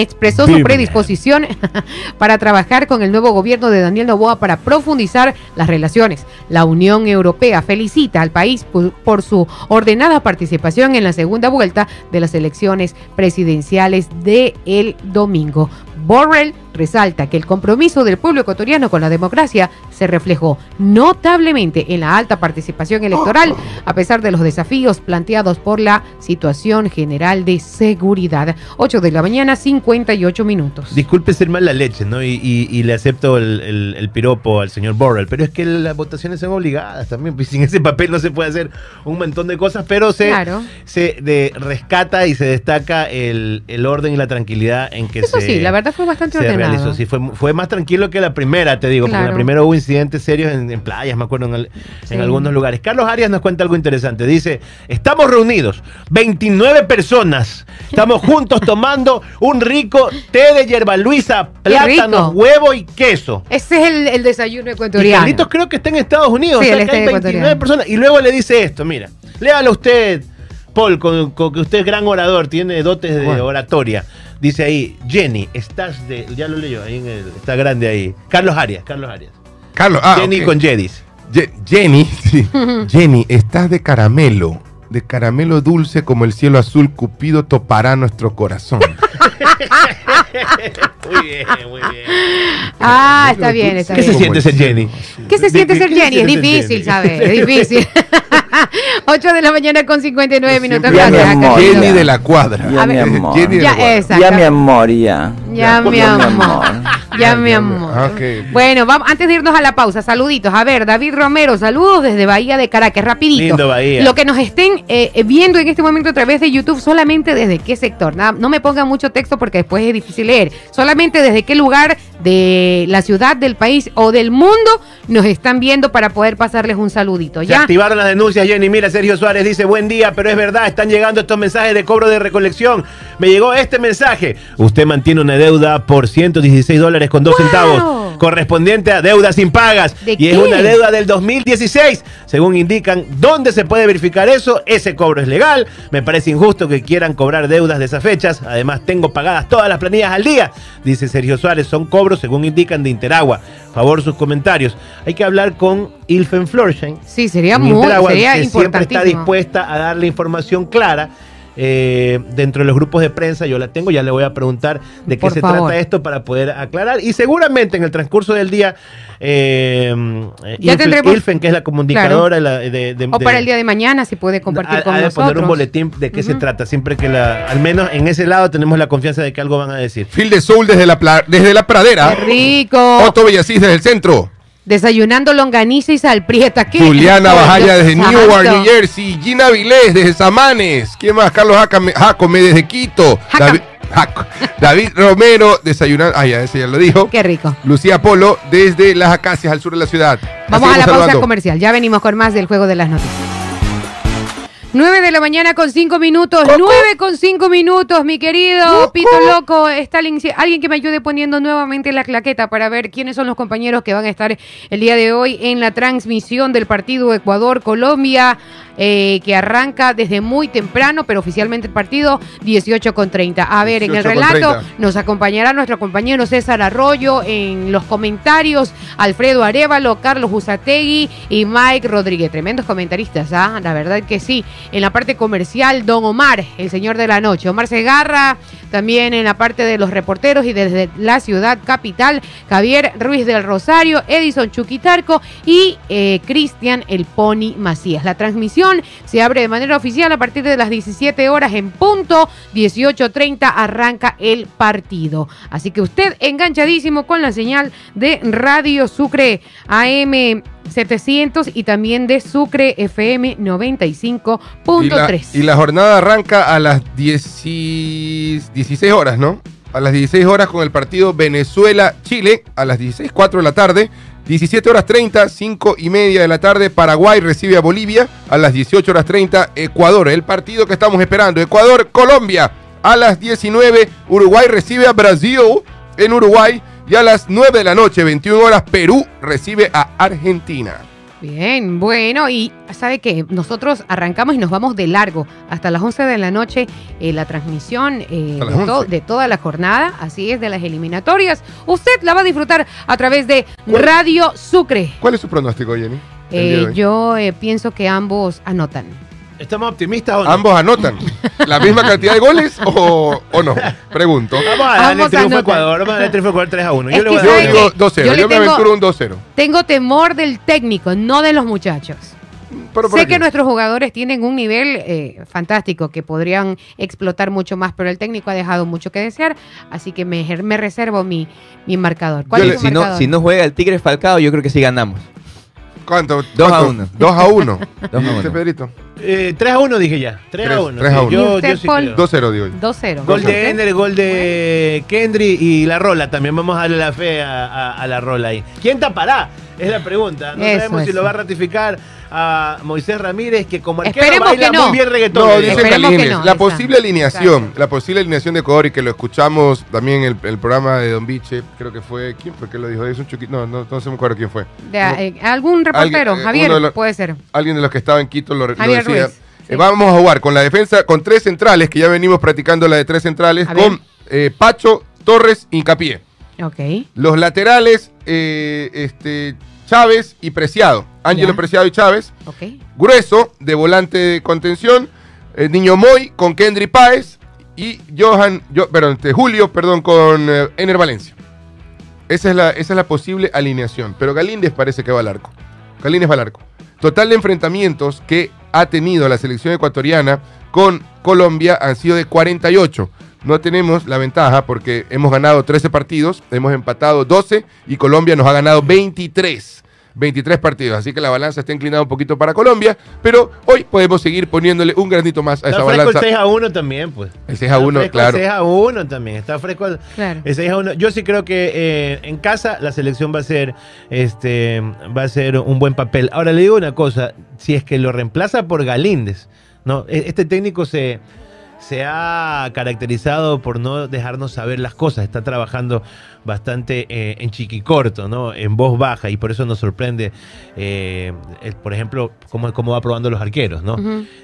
expresó su predisposición (laughs) para trabajar con el nuevo gobierno de Daniel Noboa para profundizar las relaciones. La Unión Europea felicita al país por, por su ordenada participación en la segunda vuelta de las elecciones presidenciales de el domingo. Borrell resalta que el compromiso del pueblo ecuatoriano con la democracia se reflejó notablemente en la alta participación electoral, a pesar de los desafíos planteados por la situación general de seguridad. 8 de la mañana, 58 minutos. Disculpe ser mala leche, ¿no? Y, y- y le acepto el, el- el piropo al señor Borrell, pero es que las votaciones son obligadas también, pues sin ese papel no se puede hacer un montón de cosas, pero se, Claro. se de- rescata y se destaca el, el orden y la tranquilidad en que Eso se, sí, la verdad fue bastante se ordenado. realizó. Sí, fue, fue más tranquilo que la primera, te digo, porque Claro. la primera hubo incidentes serios en, en playas, me acuerdo, en, el- Sí. en algunos lugares. Carlos Arias nos cuenta algo interesante. Dice, estamos reunidos, 29 personas, estamos juntos tomando un rico té de hierba luisa, Qué plátano, rico. huevo y queso. Ese es el, el desayuno Y ecuatoriano. Carlitos creo que está en Estados Unidos, Sí, o sea que hay en 29 ecuatoriano. personas. Y luego le dice esto, mira, léalo usted, Paul, con, con que usted es gran orador, tiene dotes de oratoria. Dice ahí, Jenny, estás de. Ya lo leyó, ahí en el- está grande ahí. Carlos Arias, Carlos Arias. Carlos, ah, Jenny con Jedis. Ye- Jenny, (laughs) sí. Jenny, estás de caramelo. De caramelo dulce como el cielo azul, Cupido topará nuestro corazón. (laughs) Muy bien, muy bien. Ah, está bien, está ¿Qué se bien. siente ser Jenny? ¿Qué se ¿De- siente ser qué se Jenny? Es difícil? ¿sabes? Es (laughs) difícil. (laughs) 8 de la mañana con 59 minutos. Gracias, mi amor. Carlitos. Jenny de la cuadra. Ya, mi amor. Jenny de la Ya, cuadra. exacto. Ya, mi amor, ya. Ya, mi Ya, mi amor. Ya, mi amor. Ah, ok. Bueno, vamos, antes de irnos a la pausa, saluditos. A ver, David Romero, saludos desde Bahía de Caracas, rapidito. Lindo Bahía. Lo que nos estén eh, eh, viendo en este momento a través de YouTube, solamente desde qué sector. Nada, no me pongan mucho texto porque después es difícil leer. Solamente desde qué lugar de la ciudad, del país o del mundo nos están viendo para poder pasarles un saludito. Se ¿Ya? activaron las denuncias, Jenny. Mira, Sergio Suárez dice, buen día, pero es verdad, están llegando estos mensajes de cobro de recolección. Me llegó este mensaje. Usted mantiene una deuda por 116 dólares con dos ¡Wow! centavos, correspondiente a deudas impagas. ¿De y es una deuda del 2016. Según indican, ¿dónde se puede verificar eso? Ese cobro es legal. Me parece injusto que quieran cobrar deudas de esas fechas. Además, tengo pagadas todas las planillas al día. Dice Sergio Suárez, son cobros según indican de Interagua. Favor sus comentarios. Hay que hablar con Ilfen Florsheim Sí, sería muy, Interagua, sería que siempre está dispuesta a darle información clara eh, dentro de los grupos de prensa, yo la tengo, ya le voy a preguntar de qué Por se favor. trata esto para poder aclarar. Y seguramente en el transcurso del día, eh, Ya Ilfen- tendremos- Ilfen, que es la comunicadora de, de- O para el día de mañana, si puede compartir ha- con de nosotros. poner un boletín de qué se trata, siempre que la, al menos en ese lado tenemos la confianza de que algo van a decir. Phil de Soul desde la, desde la pradera. ¡Qué rico! Otto Bellasís desde el centro. Desayunando longaniza y salprieta. ¿Qué? Juliana Bajaya desde santo. Newark, New Jersey. Gina Vilés desde Samanes. ¿Quién más? Carlos Jacame- Jacome desde Quito. David, Jaco- David Romero desayunando. Ah, ya, ese ya lo dijo. Qué rico. Lucía Polo desde Las Acacias, al sur de la ciudad. Vamos a la pausa saludando. comercial. Ya venimos con más del juego de las noticias. 9 de la mañana con 5 minutos. 9 con 5 minutos, mi querido Pito Loco. Si- alguien que me ayude poniendo nuevamente la claqueta para ver quiénes son los compañeros que van a estar el día de hoy en la transmisión del partido Ecuador-Colombia, eh, que arranca desde muy temprano, pero oficialmente el partido 18 con 30. A ver, en el 18 con relato 30. nos acompañará nuestro compañero César Arroyo en los comentarios, Alfredo Arevalo, Carlos Usategui y Mike Rodríguez. Tremendos comentaristas, ¿ah? La verdad que sí. En la parte comercial, Don Omar, el señor de la noche. Omar Segarra, también en la parte de los reporteros y desde la ciudad capital, Javier Ruiz del Rosario, Edison Chuquitarco y eh, Cristian El Pony Macías. La transmisión se abre de manera oficial a partir de las 17 horas en punto, 18.30 arranca el partido. Así que usted enganchadísimo con la señal de Radio Sucre AM 700 y también de Sucre FM 95.3. Y la, y la jornada arranca a las 10 y- 16 horas, ¿no? A las 16 horas con el partido Venezuela-Chile, a las 16, 4 de la tarde. 17 horas 30, 5 y media de la tarde, Paraguay recibe a Bolivia. A las 18 horas 30, Ecuador. El partido que estamos esperando. Ecuador-Colombia. A las 19, Uruguay recibe a Brasil en Uruguay. Y a las 9 de la noche, 21 horas, Perú recibe a Argentina. Bien, bueno, y sabe que nosotros arrancamos y nos vamos de largo hasta las 11 de la noche eh, la transmisión eh, de, las to- 11. de toda la jornada, así es, de las eliminatorias. Usted la va a disfrutar a través de Radio Sucre. ¿Cuál es su pronóstico, Jenny? Eh, yo eh, pienso que ambos anotan. ¿Estamos optimistas o no? ¿Ambos anotan la misma cantidad de goles o, o no? Pregunto. Vamos a darle Ambos triunfo a. Ecuador, vamos a darle triunfo a Ecuador 3 a 1. Es Yo le voy a Yo ¿sabe dar digo qué? 2-0. Yo Yo, le me tengo- aventuro un 2-0. Tengo temor del técnico, no de los muchachos. Pero sé que nuestros jugadores tienen un nivel eh, fantástico que podrían explotar mucho más, pero el técnico ha dejado mucho que desear, así que me, me reservo mi, mi marcador. ¿Cuál Yo es le- Si no, marcador? si no juega el Tigre Falcao, yo creo que sí ganamos. ¿Cuánto? Dos a ¿Cuánto? uno. 2 a 1. Dos a ¿Y usted, uno. Pedrito? Eh, 3 a 1 dije ya. 3 a Tres- 1. tres a uno. ¿Y Yo, usted, yo sí Paul? creo. 2-0, digo yo. 2-0. Gol de Ender, gol de Kendry y la rola también. Vamos a darle la fe a, a- a la rola ahí. ¿Quién tapará? Es la pregunta. No Eso, sabemos si lo va a ratificar a Moisés Ramírez, que como arquero Esperemos baila que no. muy bien reggaetón. No, le dice digo. Esperemos que no, la esa. posible alineación, Exacto. la posible alineación de Ecuador y que lo escuchamos también en el, el programa de Don Biche, creo que fue, ¿quién fue que lo dijo? Es un chuquito, no, no, no se me acuerdo quién fue. De- eh, ¿Algún reportero? Alguien, eh, Javier, los- puede ser. Alguien de los que estaba en Quito lo, decía. Ruiz, Eh, vamos a jugar con la defensa, con tres centrales, que ya venimos practicando la de tres centrales, A con eh, Pacho, Torres, Hincapié. Ok. Los laterales, eh, este, Chávez y Preciado. Ángelo. Preciado y Chávez. Grueso, de volante de contención. eh, Niño Moy con Kendry Páez. Y Johan, yo, perdón, este, Julio, perdón, con eh, Ener Valencia. Esa es, la, esa es la posible alineación. Pero Galíndez parece que va al arco. Galíndez va al arco. Total de enfrentamientos que ha tenido la selección ecuatoriana con Colombia han sido de 48. No tenemos la ventaja porque hemos ganado 13 partidos, hemos empatado 12 y Colombia nos ha ganado 23. 23 partidos, así que la balanza está inclinada un poquito para Colombia, pero hoy podemos seguir poniéndole un granito más a Está esa fresco balanza. el 6 a 1 también, pues. El 6 a 1, Está fresco claro. El 6 a 1 también. Está fresco el, Claro. el 6 a 1. Yo sí creo que eh, en casa la selección va a ser este va a ser un buen papel. Ahora le digo una cosa, si es que lo reemplaza por Galíndez, no, E- este técnico se se ha caracterizado por no dejarnos saber las cosas, está trabajando bastante eh, en chiquicorto, ¿no? En voz baja y por eso nos sorprende, eh, el- por ejemplo, cómo, cómo va probando los arqueros, ¿no?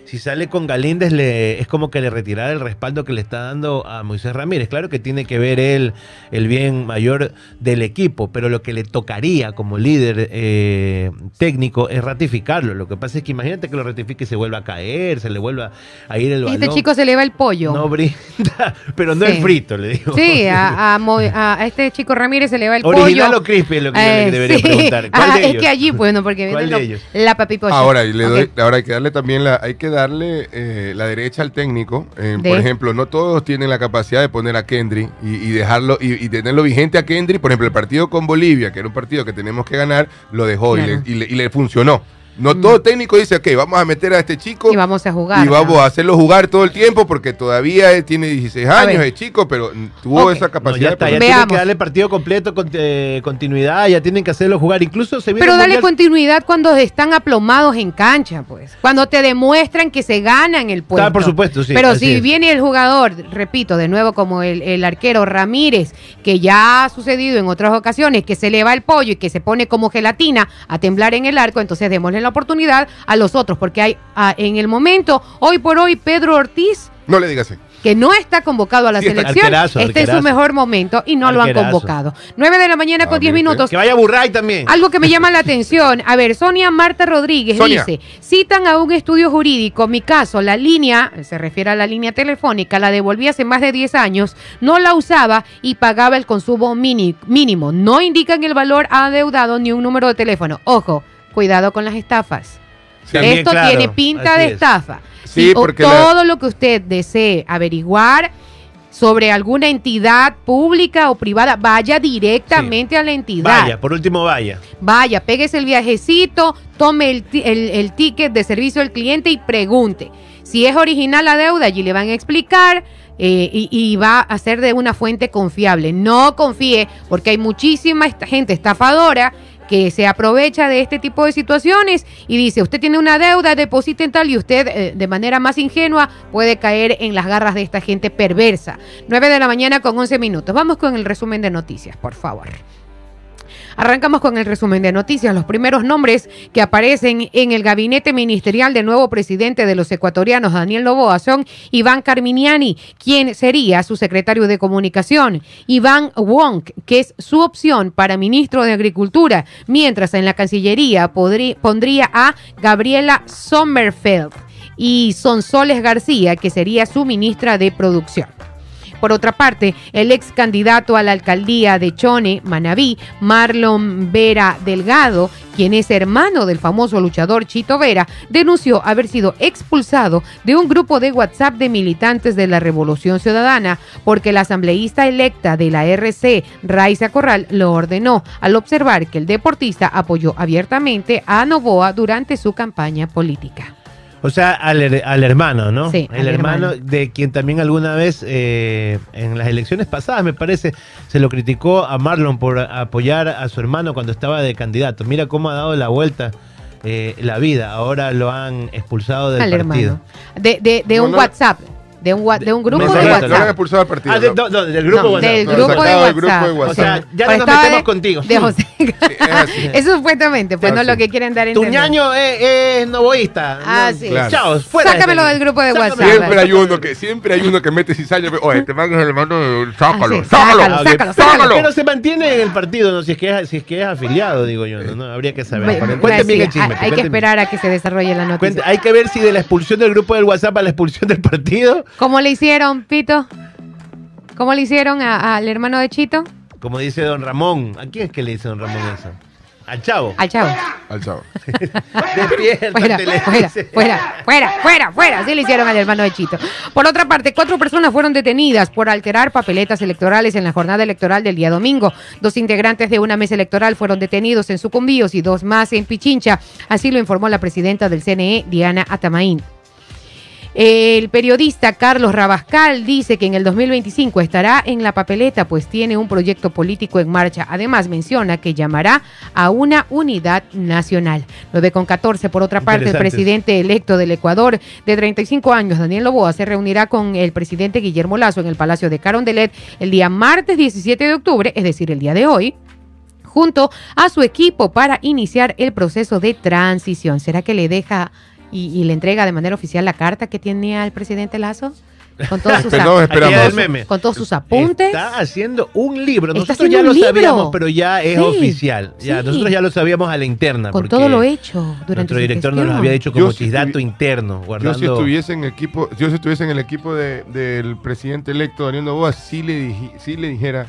Si sale con Galíndez, le, es como que le retirara el respaldo que le está dando a Moisés Ramírez. Claro que tiene que ver él el bien mayor del equipo, pero lo que le tocaría como líder eh, técnico es ratificarlo. Lo que pasa es que imagínate que lo ratifique y se vuelva a caer, se le vuelva a ir el balón. Este chico se le va el pollo. no brinda, (laughs) pero no Sí. es frito, le digo. Sí, (laughs) a, a Mo- a- a este chico Ramírez se le va el ¿Original pollo. o crispy es lo que yo le Eh, debería sí. preguntar? (laughs) ¿Cuál Ah, de es que allí, bueno, porque ¿Cuál viene de lo- ellos? la papipolla. Ahora, y le doy, ahora hay que darle también la, hay que darle eh, la derecha al técnico. Eh, De- Por ejemplo, no todos tienen la capacidad de poner a Kendry y, y dejarlo y, y tenerlo vigente a Kendry. Por ejemplo, el partido con Bolivia, que era un partido que tenemos que ganar, lo dejó y le- y, le, y le funcionó. No Mm. todo técnico dice, ok, vamos a meter a este chico Y vamos a jugar. y vamos ¿no? a hacerlo jugar todo el tiempo porque todavía él tiene 16 A años, es chico, pero tuvo esa No, capacidad. ya está, ya poner- tienen que darle partido completo, con, eh, continuidad, ya tienen que hacerlo jugar. Incluso se viene Pero el dale Mundial- continuidad cuando están aplomados en cancha, pues. Cuando te demuestran que se ganan el puesto. Ah, por supuesto, sí, Pero si es. viene el jugador, repito, de nuevo como el, el arquero Ramírez, que ya ha sucedido en otras ocasiones, que se le va el pollo y que se pone como gelatina a temblar en el arco, entonces démosle la oportunidad a los otros, porque hay ah, en el momento, hoy por hoy, Pedro Ortiz No le digas así. que no está convocado a la Sí, selección, arquerazo, está en su mejor momento y no lo han convocado. 9 de la mañana Ah, con 10 mire usted. minutos. Que vaya Burray también. Algo que me llama la atención. A ver, Sonia Marta Rodríguez Sonia. dice, citan a un estudio jurídico, mi caso, la línea, se refiere a la línea telefónica, la devolví hace más de 10 años, no la usaba y pagaba el consumo mínimo. No indican el valor adeudado ni un número de teléfono. Ojo, cuidado con las estafas. Esto claro, tiene pinta así de es. estafa. Sí, Y, porque la- todo lo que usted desee averiguar sobre alguna entidad pública o privada, vaya directamente a la entidad. Vaya, por último vaya. Vaya, péguese el viajecito, tome el, ti- el- el ticket de servicio al cliente y pregunte. Si es original la deuda, allí le van a explicar eh, y, y va a ser de una fuente confiable. No confíe, porque hay muchísima gente estafadora que se aprovecha de este tipo de situaciones y dice, usted tiene una deuda, deposite en tal y usted eh, de manera más ingenua puede caer en las garras de esta gente perversa. 9 de la mañana con 11 minutos. Vamos con el resumen de noticias, por favor. Arrancamos con el resumen de noticias. Los primeros nombres que aparecen en el gabinete ministerial del nuevo presidente de los ecuatorianos, Daniel Novoa, son Iván Carminiani, quien sería su secretario de comunicación, Iván Wong, que es su opción para ministro de Agricultura, mientras en la Cancillería pondría a Gabriela Sommerfeld y Sonsoles García, que sería su ministra de Producción. Por otra parte, el ex candidato a la alcaldía de Chone, Manabí, Marlon Vera Delgado, quien es hermano del famoso luchador Chito Vera, denunció haber sido expulsado de un grupo de WhatsApp de militantes de la Revolución Ciudadana porque la asambleísta electa de la RC, Raiza Corral, lo ordenó al observar que el deportista apoyó abiertamente a Novoa durante su campaña política. O sea, al, al hermano, ¿no? Sí, El al hermano, hermano. de quien también alguna vez eh, en las elecciones pasadas, me parece, se lo criticó a Marlon por apoyar a su hermano cuando estaba de candidato. Mira cómo ha dado la vuelta eh, la vida. Ahora lo han expulsado del al partido. hermano. De, de, de un no. WhatsApp. De un, wa- de un grupo de WhatsApp. lo han expulsado del partido. Ah, de- no. no, del grupo No, WhatsApp. del No, grupo de sacado del WhatsApp. grupo de O WhatsApp. sea, ya Pero no nos estaba metemos de- contigo. De José. es así. (laughs) Eso supuestamente, pues no sí. lo que quieren dar a Tu entender. ñaño es, es novoísta. Ah, No, sí. Claro. Chao, fuera. Sácamelo del grupo de Sácamelo. WhatsApp. Siempre hay uno que, siempre hay uno que mete cizaña. Oye, este man es el hermano de... Sácalo, Ah, sí, sácalo. sácalo, sácalo, sácalo. Pero se mantiene en el partido, ¿no? Si es que es, si es, que es afiliado, digo yo, ¿no? ¿no? Habría que saber. Cuenten pues, bien sí, el chisme. hay- hay que esperar a que se desarrolle la noticia. hay que ver si de la expulsión del grupo del WhatsApp a la expulsión del partido, ¿Cómo le hicieron, Pito? ¿Cómo le hicieron al hermano de Chito? como dice don Ramón. ¿A quién es que le dice don Ramón eso? Al chavo. Al chavo. Al chavo. (laughs) Despiértate, le Fuera, fuera, dice. fuera, fuera, fuera, fuera. Así le hicieron al hermano de Chito. Por otra parte, cuatro personas fueron detenidas por alterar papeletas electorales en la jornada electoral del día domingo. Dos integrantes de una mesa electoral fueron detenidos en Sucumbíos y dos más en Pichincha. Así lo informó la presidenta del CNE, Diana Atamaín. El periodista Carlos Rabascal dice que en el 2025 estará en la papeleta, pues tiene un proyecto político en marcha. Además, menciona que llamará a una unidad nacional. 9 con 14. Por otra parte, el presidente electo del Ecuador, de 35 años, Daniel Loboa, se reunirá con el presidente Guillermo Lazo en el Palacio de Carondelet el día martes 17 de octubre, es decir, el día de hoy junto a su equipo para iniciar el proceso de transición. ¿Será que le deja y, y le entrega de manera oficial la carta que tiene al presidente Lazo? Con todos (laughs) sus, Perdón, el con todos sus apuntes. Está haciendo un libro. Está Nosotros haciendo ya un lo libro. sabíamos, pero ya es Sí, oficial. Ya, sí. Nosotros ya lo sabíamos a la interna. con porque todo lo hecho durante Nuestro director nos gestión. lo había dicho Yo como si chisdato interno, Yo guardando... si estuviese en equipo, yo si estuviese en el equipo de- del presidente electo Daniel Novoa, sí le, dije- sí le dijera,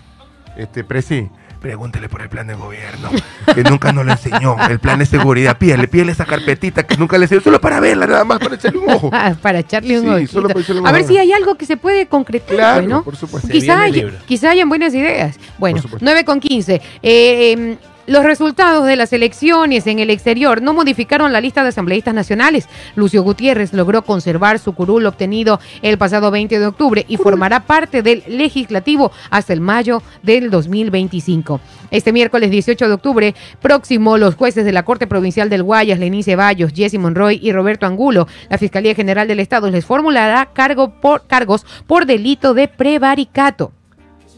este, presi, pregúntele por el plan de gobierno, que nunca nos lo enseñó, el plan de seguridad, pídele, pídele esa carpetita que nunca le enseñó, solo para verla, nada más, para echarle un ojo. Ah, (laughs) para echarle un Sí, ojito. solo para echarle un A ver ojo. si hay algo que se puede concretar, Claro, bueno. por supuesto. Quizá, libro. quizá hayan buenas ideas. Bueno, Por supuesto. 9 con 15. Eh, eh, los resultados de las elecciones en el exterior no modificaron la lista de asambleístas nacionales. Lucio Gutiérrez logró conservar su curul obtenido el pasado 20 de octubre y formará parte del legislativo hasta el mayo del 2025. Este miércoles 18 de octubre próximo, los jueces de la Corte Provincial del Guayas, Lenín Ceballos, Jesse Monroy y Roberto Angulo, la Fiscalía General del Estado les formulará cargo por, cargos por delito de prevaricato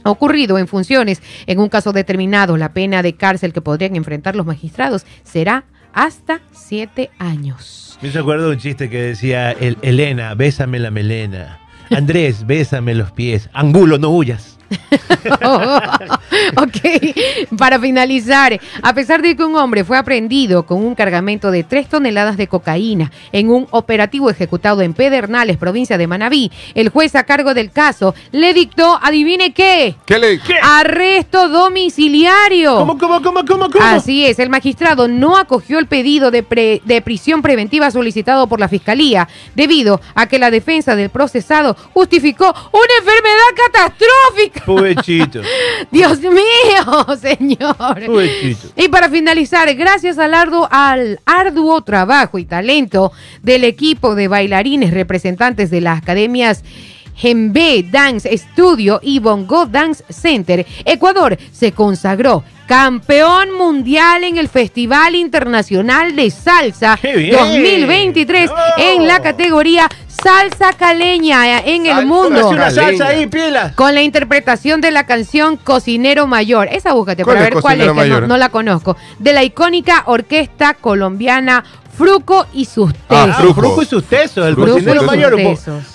ocurrido en funciones en un caso determinado, la pena de cárcel que podrían enfrentar los magistrados será hasta siete años. Me acuerdo de un chiste que decía, el, Elena, bésame la melena. Andrés, bésame los pies. Angulo, no huyas. (laughs) ok, para finalizar, a pesar de que un hombre fue aprendido con un cargamento de 3 toneladas de cocaína en un operativo ejecutado en Pedernales, provincia de Manabí, el juez a cargo del caso le dictó, adivine qué, ¿Qué le arresto domiciliario. ¿Cómo, cómo, cómo, cómo, cómo? Así es, el magistrado no acogió el pedido de, pre- de prisión preventiva solicitado por la Fiscalía debido a que la defensa del procesado justificó una enfermedad catastrófica. Pubechito. (laughs) Dios mío, (laughs) señor. Pubechito. Y para finalizar, gracias al arduo, al arduo trabajo y talento del equipo de bailarines representantes de las academias Gembe Dance Studio y Bongo Dance Center, Ecuador se consagró campeón mundial en el Festival Internacional de Salsa ¡Qué bien! 2023 ¡Oh! en la categoría Salsa Caleña en el mundo. Una salsa ahí, pilas. Con la interpretación de la canción Cocinero Mayor. Esa búscate ¿Cuál para es ver cuál es, que no, la conozco. De la icónica orquesta colombiana Fruco y sus Ah, tesos. Ah, Fruco. Fruco y sus tesos, el Fruco cocinero mayor.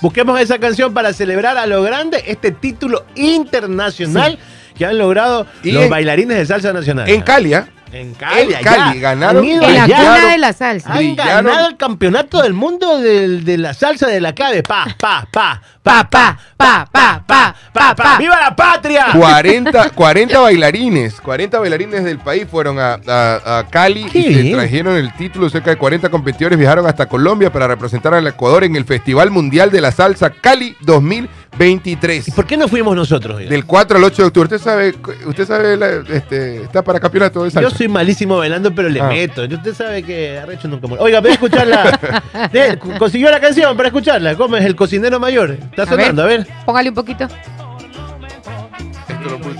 Busquemos esa canción para celebrar a lo grande este título internacional que han logrado Y los en- bailarines de salsa nacional. En Cali, ¿ah? En Cali, en Cali, ganaron. En la cuna de la salsa. Han ganado el campeonato del mundo del- de la salsa de la clave. Pa, pa, pa, Pa, pa, pa, pa, pa, pa, pa. ¡Viva la patria! 40, 40 bailarines, 40 bailarines del país fueron a, a- a Cali Qué y se trajeron el título. Cerca de 40 competidores viajaron hasta Colombia para representar al Ecuador en el Festival Mundial de la Salsa Cali 2023. ¿Y por qué no fuimos nosotros? Del 4 al 8 de octubre. Usted sabe, usted sabe, la- este, está para campeonato de salsa. Yo soy malísimo bailando, pero le Ah. meto. Usted sabe que arrecho nunca muere. Oiga, voy a escucharla. (laughs) De- consiguió la canción para escucharla. ¿Cómo es el cocinero mayor? Está A ver. sonando, a ver. Póngale un poquito. Esto lo puse.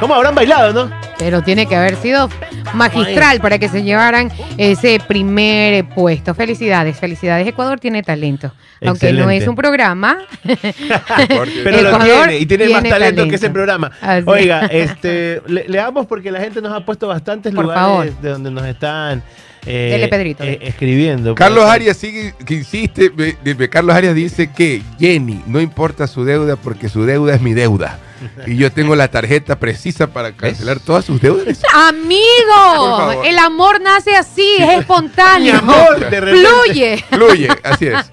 ¿Cómo habrán bailado, no? Pero tiene que haber sido magistral para que se llevaran ese primer puesto. Felicidades, felicidades. Ecuador tiene talento. Aunque no es un programa. (laughs) Pero lo tiene y tiene, más talento, que ese programa. Así. Oiga, este, le, leamos porque la gente nos ha puesto bastantes Por lugares favor. de donde nos están eh, Dele, Pedrito. eh, escribiendo. Carlos Por- Arias sigue que insiste, Carlos Arias dice que Jenny no importa su deuda porque su deuda es mi deuda. Y yo tengo la tarjeta precisa para cancelar todas sus deudas. Amigo, el amor nace así, es Mi espontáneo. amor, de repente. Fluye. Fluye, así es. (laughs)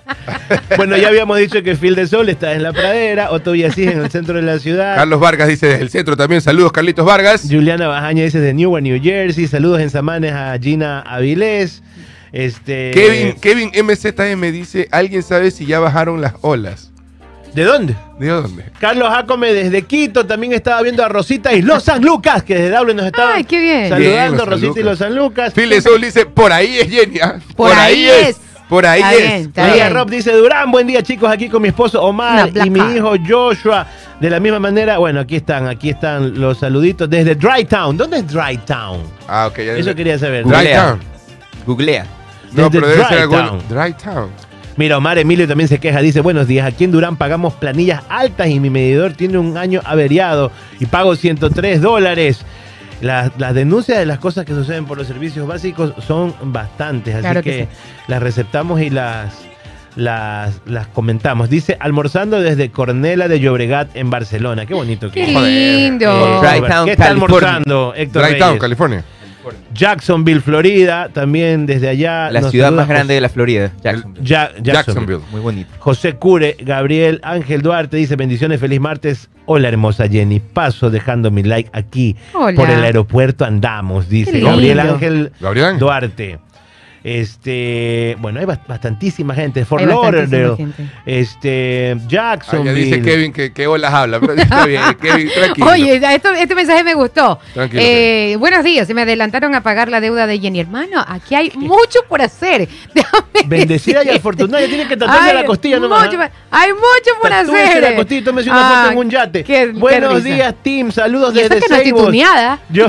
Bueno, ya habíamos dicho que Phil de Sol está en la pradera, Otto Villasís en el centro de la ciudad. Carlos Vargas dice desde el centro también. Saludos, Carlitos Vargas. Juliana Bajaña dice de Newark, New Jersey. Saludos en Samanes a Gina Avilés. Este, Kevin, Kevin MZM dice, ¿alguien sabe si ya bajaron las olas? ¿De dónde? ¿De dónde? Carlos Jacome desde Quito también estaba viendo a Rosita y los San Lucas, que desde Dublin nos estaban Ay, qué bien. Bien, saludando, San Rosita y los San Lucas. Phil de Soul dice, por ahí es Jenny. ¿ah? Por ahí es. Por ahí Está es. bien, está María bien. Rob dice, Durán, buen día chicos, aquí con mi esposo Omar y mi hijo Joshua. De la misma manera, bueno, aquí están, aquí están los saluditos desde Dry Town. ¿Dónde es Dry Town? Ah, ok. ya Eso quería saber. Dry. Town. Googlea. No, Desde pero debe Dry ser. Town. Dry Town. Mira, Omar Emilio también se queja, dice, buenos días, aquí en Durán pagamos planillas altas y mi medidor tiene un año averiado y pago 103 dólares. Las, las denuncias de las cosas que suceden por los servicios básicos son bastantes, así Claro que que, sí. las receptamos y las, las, las comentamos. Dice, almorzando desde Cornela de Llobregat en Barcelona. Qué bonito que Qué es. Lindo. Eh, Dry Town, ¿Qué está California. almorzando, Héctor Dry Town, Reyes? California. Jacksonville, Florida, también desde allá. La ciudad saluda más grande de la Florida, Jacksonville. Ja- Jacksonville. Jacksonville. Muy bonito. José Cure, Gabriel Ángel Duarte dice bendiciones, feliz martes. Hola hermosa Jenny, paso dejando mi like aquí. Hola. Por el aeropuerto andamos, dice. Gabriel Ángel Gabriel Ángel. Duarte. Este, bueno, hay bast- bastantísima gente. Fort Lauderdale, este, Ah, ya Jacksonville. dice Kevin que, que olas habla, pero (laughs) está bien, Kevin, tranquilo. Oye, esto- este mensaje me gustó. Tranquilo, Eh, buenos días, se me adelantaron a pagar la deuda de Jenny. Hermano, aquí hay mucho por hacer. (laughs) Déjame Bendecida y afortunada, tiene que tratarse Hay la costilla nomás. mucho ¿ah? hay mucho por Tatúese hacer. la costilla y tómese una Ah, foto en un yate. qué- Buenos días, Tim. Saludos desde que no. Yo,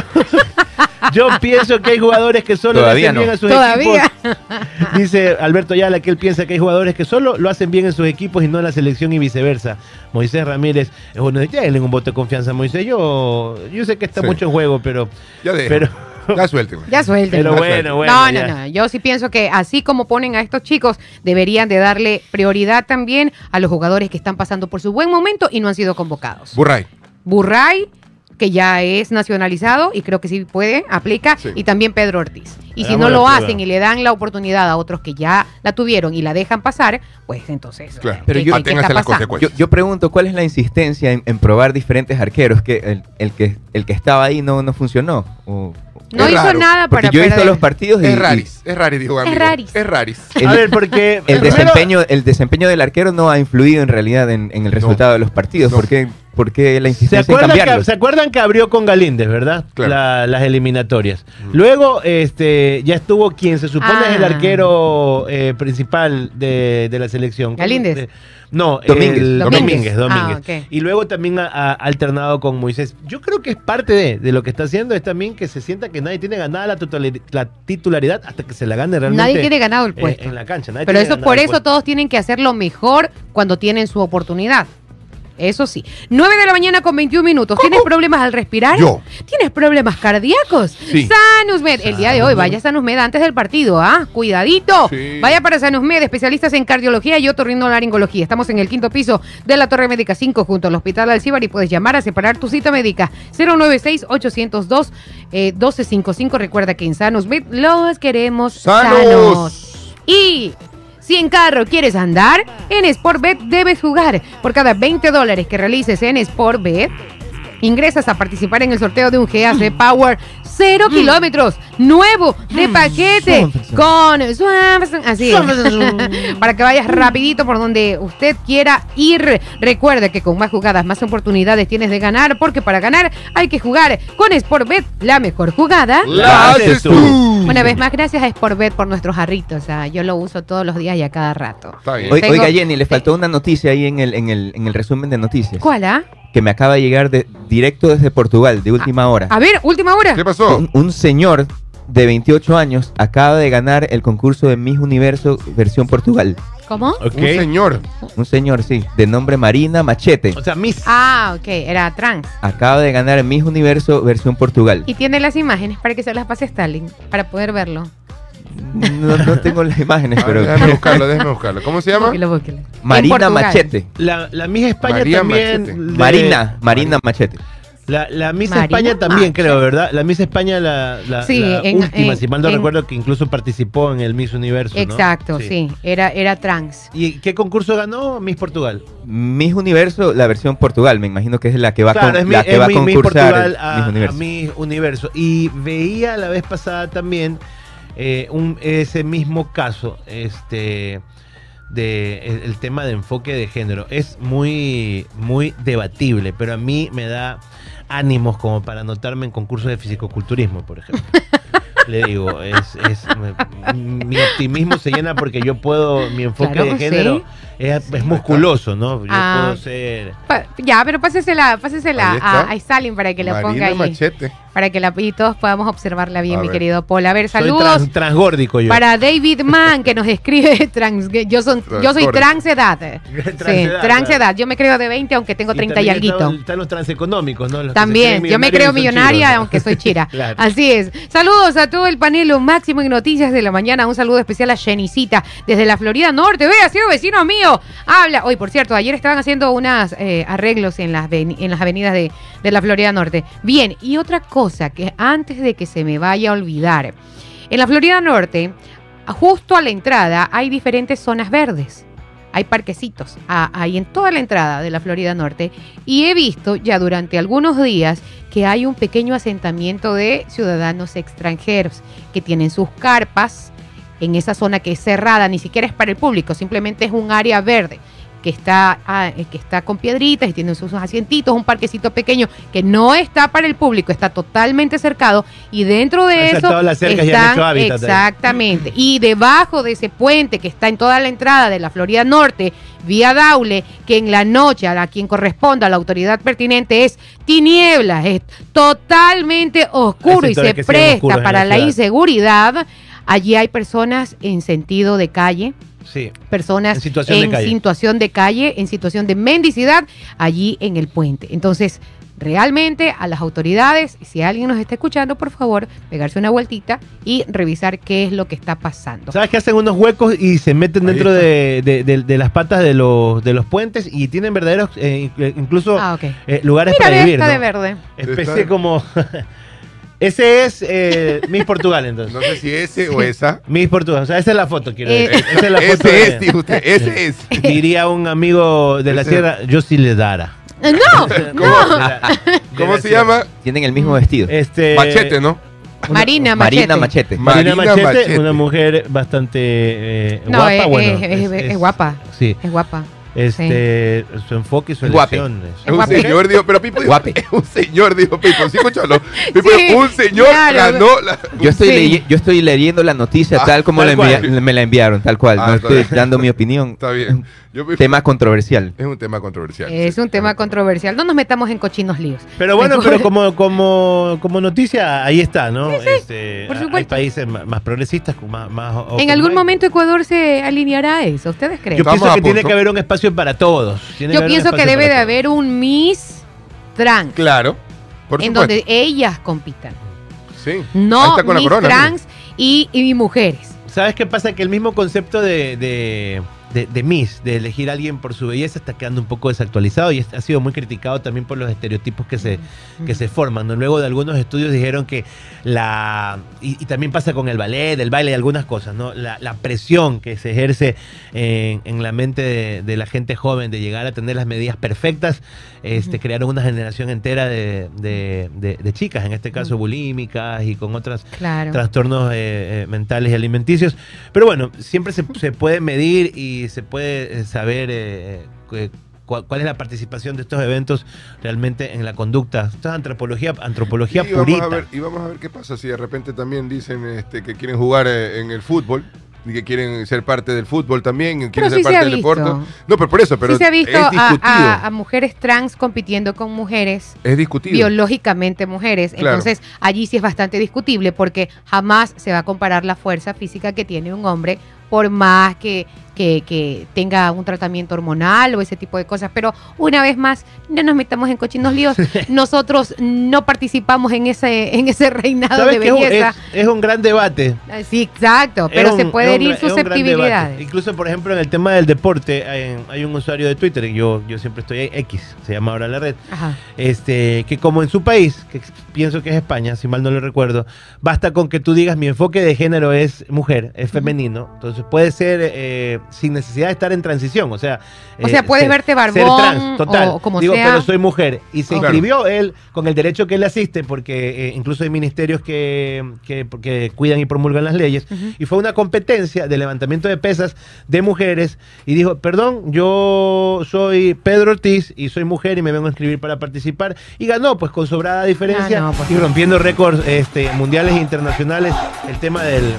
(laughs) yo pienso que hay jugadores que solo Todavía le hacen bien no. a sus Todavía. equipos. (laughs) Dice Alberto Ayala que él piensa que hay jugadores que solo lo hacen bien en sus equipos y no en la selección y viceversa. Moisés Ramírez, es bueno, denle un voto de confianza a Moisés. Yo, yo sé que está Sí. mucho en juego, pero, Ya deja. pero, (laughs) Ya suélteme. Ya suelten. pero Ya bueno, bueno. no, ya. no, no. Yo sí pienso que así como ponen a estos chicos, deberían de darle prioridad también a los jugadores que están pasando por su buen momento y no han sido convocados. Burray. Burray, que ya es nacionalizado y creo que sí puede, aplica, Sí. y también Pedro Ortiz. Y si no lo prueba. hacen y le dan la oportunidad a otros que ya la tuvieron y la dejan pasar, pues entonces. Claro. ¿qué- Pero yo- las consecuencias. Yo, yo pregunto, ¿cuál es la insistencia en, en probar diferentes arqueros? que el, el que el que estaba ahí no, no funcionó? O- No Es hizo raro, nada porque para yo he visto los partidos y, Es raris, es raris, digo amigo. raris. Es raris. el, a ver, porque el primero- desempeño, el desempeño del arquero no ha influido en realidad en, en el resultado de los partidos. No. ¿Por, qué, por qué la ¿Se insistencia en acuerdan, que, ¿Se acuerdan que abrió con Galíndez, verdad? Claro. La- las eliminatorias. Luego este, ya estuvo quien se supone Ah. es el arquero eh, principal de, de la selección. Galíndez. De- no, Domínguez. el- Domínguez. Domínguez. Domínguez. Ah. Y luego también ha, ha alternado con Moisés. Yo creo que es parte de, de lo que está haciendo, es también que se sienta que nadie tiene ganada la, la titularidad hasta que se la gane realmente. Nadie tiene ganado el eh, puesto. en la cancha. nadie Pero tiene eso por eso todos tienen que hacerlo mejor cuando tienen su oportunidad. Eso sí. 9 de la mañana con 21 minutos. ¿Tienes problemas al respirar? Yo. ¿Tienes problemas cardíacos? Sí. Sanusmed. El día de hoy, vaya a Sanusmed antes del partido, ¿ah? Cuidadito. Sí. Vaya para Sanusmed, especialistas en cardiología y otorrinolaringología. Estamos en el quinto piso de la Torre Médica 5 junto al Hospital Alcibar y puedes llamar a separar tu cita médica 096-802-1255. Recuerda que en Sanusmed los queremos ¡Sanos! sanos. Y si en carro quieres andar, en Sportbet debes jugar. Por cada 20 dólares que realices en Sportbet, ingresas a participar en el sorteo de un GAC Power 0 kilómetros nuevo de paquete con Swanson. Así es. (laughs) Para que vayas rapidito por donde usted quiera ir. Recuerda que con más jugadas, más oportunidades tienes de ganar, porque para ganar hay que jugar con Sportbet, la mejor jugada. La haces tú. Una vez más, gracias a Sportbet por nuestros jarritos. O sea, yo lo uso todos los días y a cada rato. Está bien. Tengo- Oiga, Jenny, le faltó una noticia ahí en el, en el, en el resumen de noticias. ¿Cuál, ah? Que me acaba de llegar de, directo desde Portugal, de última hora. A ver, última hora. ¿Qué pasó? Un, un señor de 28 años acaba de ganar el concurso de Miss Universo versión Portugal. ¿Cómo? Un señor. Un señor, sí, de nombre Marina Machete. O sea, Miss. Ah, ok, era trans. Acaba de ganar el Miss Universo versión Portugal. Y tiene las imágenes para que se las pase Stalin, para poder verlo. No, no tengo las imágenes, pero déjame buscarlo, déjame buscarlo. ¿Cómo se llama? Búsquelo, búsquelo. En Marina. Machete. La, la Miss España María también. Machete. de- Marina, Marina Machete. La, la Miss Marina España también, Machete. creo, ¿verdad? La Miss España, la, la- Sí, la en- última, en- si mal no en- recuerdo, que incluso participó en el Miss Universo. ¿no? Exacto, sí. Era, era trans. ¿Y qué concurso ganó Miss Portugal? Miss Universo, la versión Portugal, me imagino que es la que va, claro, con, es, mi- la que es va a mi- Miss concursar Portugal a, Miss a Universo. Miss Universo. Y veía la vez pasada también eh, un, ese mismo caso, este de el, el tema de enfoque de género. Es muy, muy debatible, pero a mí me da ánimos como para anotarme en concursos de fisicoculturismo, por ejemplo. (laughs) Le digo, es, es- me- mi optimismo se llena porque yo puedo, mi enfoque Claro, de género sí. Es, es musculoso, ¿no? Yo Ah. puedo ser... Pa- ya, pero pásesela, pásesela a, a Stalin para que la ponga ahí. Machete. Para que la, y todos podamos observarla bien, A mi ver. querido Paul. A ver, Soy saludos. trans- transgórdico yo. Para David Mann, que nos escribe, (laughs) trans, yo, son, yo soy Transgórdico. transedad. (laughs) Sí, Transedad, transedad. claro. Yo me creo de 20, aunque tengo 30 y, también alguito. Están, están los transeconómicos, ¿no? Los También, yo me creo y millonaria, chiros. aunque soy chira. (laughs) Claro. Así es. Saludos a todo el panel, lo máximo en noticias de la mañana. Un saludo especial a Jenicita desde la Florida Norte. Ve, ha sido vecino mío. Habla. Hoy, por cierto, ayer estaban haciendo unos arreglos en las, en las avenidas de, de la Florida Norte. Bien, y otra cosa que antes de que se me vaya a olvidar. En la Florida Norte, justo a la entrada, hay diferentes zonas verdes. Hay parquecitos ah, ahí en toda la entrada de la Florida Norte y he visto ya durante algunos días que hay un pequeño asentamiento de ciudadanos extranjeros que tienen sus carpas en esa zona que es cerrada, ni siquiera es para el público, simplemente es un área verde que está, ah, eh, que está con piedritas y tiene sus asientitos, un parquecito pequeño que no está para el público, está totalmente cercado y dentro de eso y han están- hecho hábitat ahí. exactamente y debajo de ese puente que está en toda la entrada de la Florida Norte vía Daule, que en la noche a la quien corresponda a la autoridad pertinente es tinieblas, es totalmente oscuro y se presta para la la ciudad. inseguridad. Allí hay personas en sentido de calle, Sí. personas En situación de calle. situación de calle, en situación de mendicidad, allí en el puente. Entonces, realmente a las autoridades, si alguien nos está escuchando, por favor, pegarse una vueltita y revisar qué es lo que está pasando. ¿Sabes que hacen unos huecos y se meten Ahí dentro de, de- de- de las patas de los, de los puentes y tienen verdaderos, eh, inc- incluso Ah, ok. eh, lugares Mira, para vivir? está ¿no? de verde. Especie Está- como... (laughs) Ese es eh, Miss Portugal, entonces. No sé si ese o esa. Miss Portugal. O sea, esa es la foto, quiero Eh, decir. Esa es la (laughs) foto Ese es, dijo usted. Ese es. Diría un amigo de la Ese- sierra, yo sí le dara. (laughs) No, De la- de ¿Cómo se sierra. llama? Tienen el mismo vestido. Este, Machete, ¿no? Marina Machete. Marina Machete. Marina, Marina Machete, Machete. una mujer bastante eh, No, guapa. es, bueno, es- es- es guapa. Sí. Es guapa. Este, su enfoque y su elección. un guape. señor, dijo, pero Pipo dijo, (laughs) un señor, dijo Pipo, ¿sí escúchalo? (laughs) Pipo Sí, un señor claro. ganó la... Yo estoy, Sí. yo estoy leyendo la noticia Ah, tal como tal la me la enviaron, tal cual. Ah, no estoy bien. dando mi opinión. (laughs) Está bien. Yo, Pipo, Tema controversial. Es un tema controversial. Es sí. un tema controversial. No nos metamos en cochinos líos. Pero bueno, pero como, como, como noticia, ahí está, ¿no? Este, por hay supuesto. países más, más progresistas, más, más En algún momento Ecuador se alineará a eso. ¿Ustedes creen? Yo Vamos pienso que tiene que haber un espacio para todos. Tiene Yo pienso que debe de haber un Miss Trans Claro, por en supuesto. donde ellas compitan. Sí. No está con la Miss corona. Trans y, y mujeres. ¿Sabes qué pasa? Que el mismo concepto de, de, de- de Miss, de elegir a alguien por su belleza, está quedando un poco desactualizado y ha sido muy criticado también por los estereotipos que se, que se forman. ¿no? Luego de algunos estudios dijeron que la. Y, y también pasa con el ballet, el baile y algunas cosas, ¿no? La, la presión que se ejerce en, en la mente de, de la gente joven de llegar a tener las medidas perfectas, este, crearon una generación entera de, de- chicas, en este caso bulímicas y con otras Claro. trastornos eh, eh, mentales y alimenticios. Pero bueno, siempre se, se puede medir y se puede eh, saber eh, eh, cu- cuál es la participación de estos eventos realmente en la conducta. Esto es antropología, antropología y, vamos a ver, y vamos a ver qué pasa si de repente también dicen este, que quieren jugar eh, en el fútbol y que quieren ser parte del fútbol también, y quieren ser se parte ha del visto. deporte. No, pero por eso, pero sí se ha visto es a, discutido. a- a mujeres trans compitiendo con mujeres es discutido. biológicamente mujeres. Claro. Entonces, allí sí es bastante discutible porque jamás se va a comparar la fuerza física que tiene un hombre por más que, que, que tenga un tratamiento hormonal o ese tipo de cosas. Pero una vez más, no nos metamos en cochinos líos. (laughs) Nosotros no participamos en ese, en ese reinado ¿Sabes de belleza. Es, es un gran debate. Sí, exacto, pero se puede herir susceptibilidades. Incluso, por ejemplo, en el tema del deporte, hay, hay un usuario de Twitter, yo, yo siempre estoy ahí, X, se llama ahora la red, Ajá. este, que como en su país, que pienso que es España, si mal no lo recuerdo, basta con que tú digas mi enfoque de género es mujer, es femenino, entonces puede ser eh, sin necesidad de estar en transición. O sea, O sea, eh, puedes verte barbón total. o como Digo, sea. pero soy mujer. Y se inscribió él con el derecho que él asiste, porque eh, incluso hay ministerios que, que, que cuidan y promulgan las leyes. Y fue una competencia de levantamiento de pesas de mujeres. Y dijo, perdón, yo soy Pedro Ortiz y soy mujer y me vengo a inscribir para participar. Y ganó, pues con sobrada diferencia Ah, no, pues. y rompiendo récords este, mundiales e internacionales el tema del,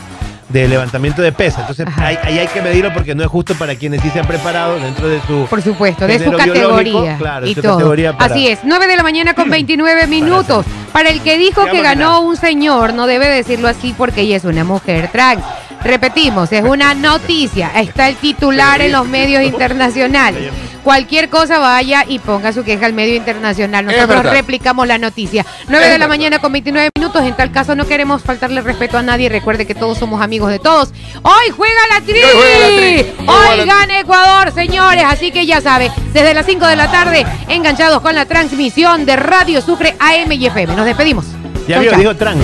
del levantamiento de pesas. Entonces Ajá. ahí, hay que medirlo porque no es justo para quienes sí se han preparado dentro de su... Por supuesto, de su categoría. claro, y su todo. categoría para- Así es, 9 de la mañana con (clears throat) 29 minutos. Para el que dijo que ganó un señor, no debe decirlo así porque ella es una mujer trans. Repetimos, es una noticia. Está el titular en los medios internacionales. Cualquier cosa vaya y ponga su queja al medio internacional. Nosotros replicamos la noticia. 9 Es de la mañana con 29 minutos. En tal caso no queremos faltarle respeto a nadie. Recuerde que todos somos amigos de todos. Hoy juega la tri. Hoy juega la Tri. Hoy gana Ecuador, señores. Así que ya sabe, desde las 5 de la tarde, enganchados con la transmisión de Radio Sucre AM y FM. Nos despedimos. Ya vio, dijo trans.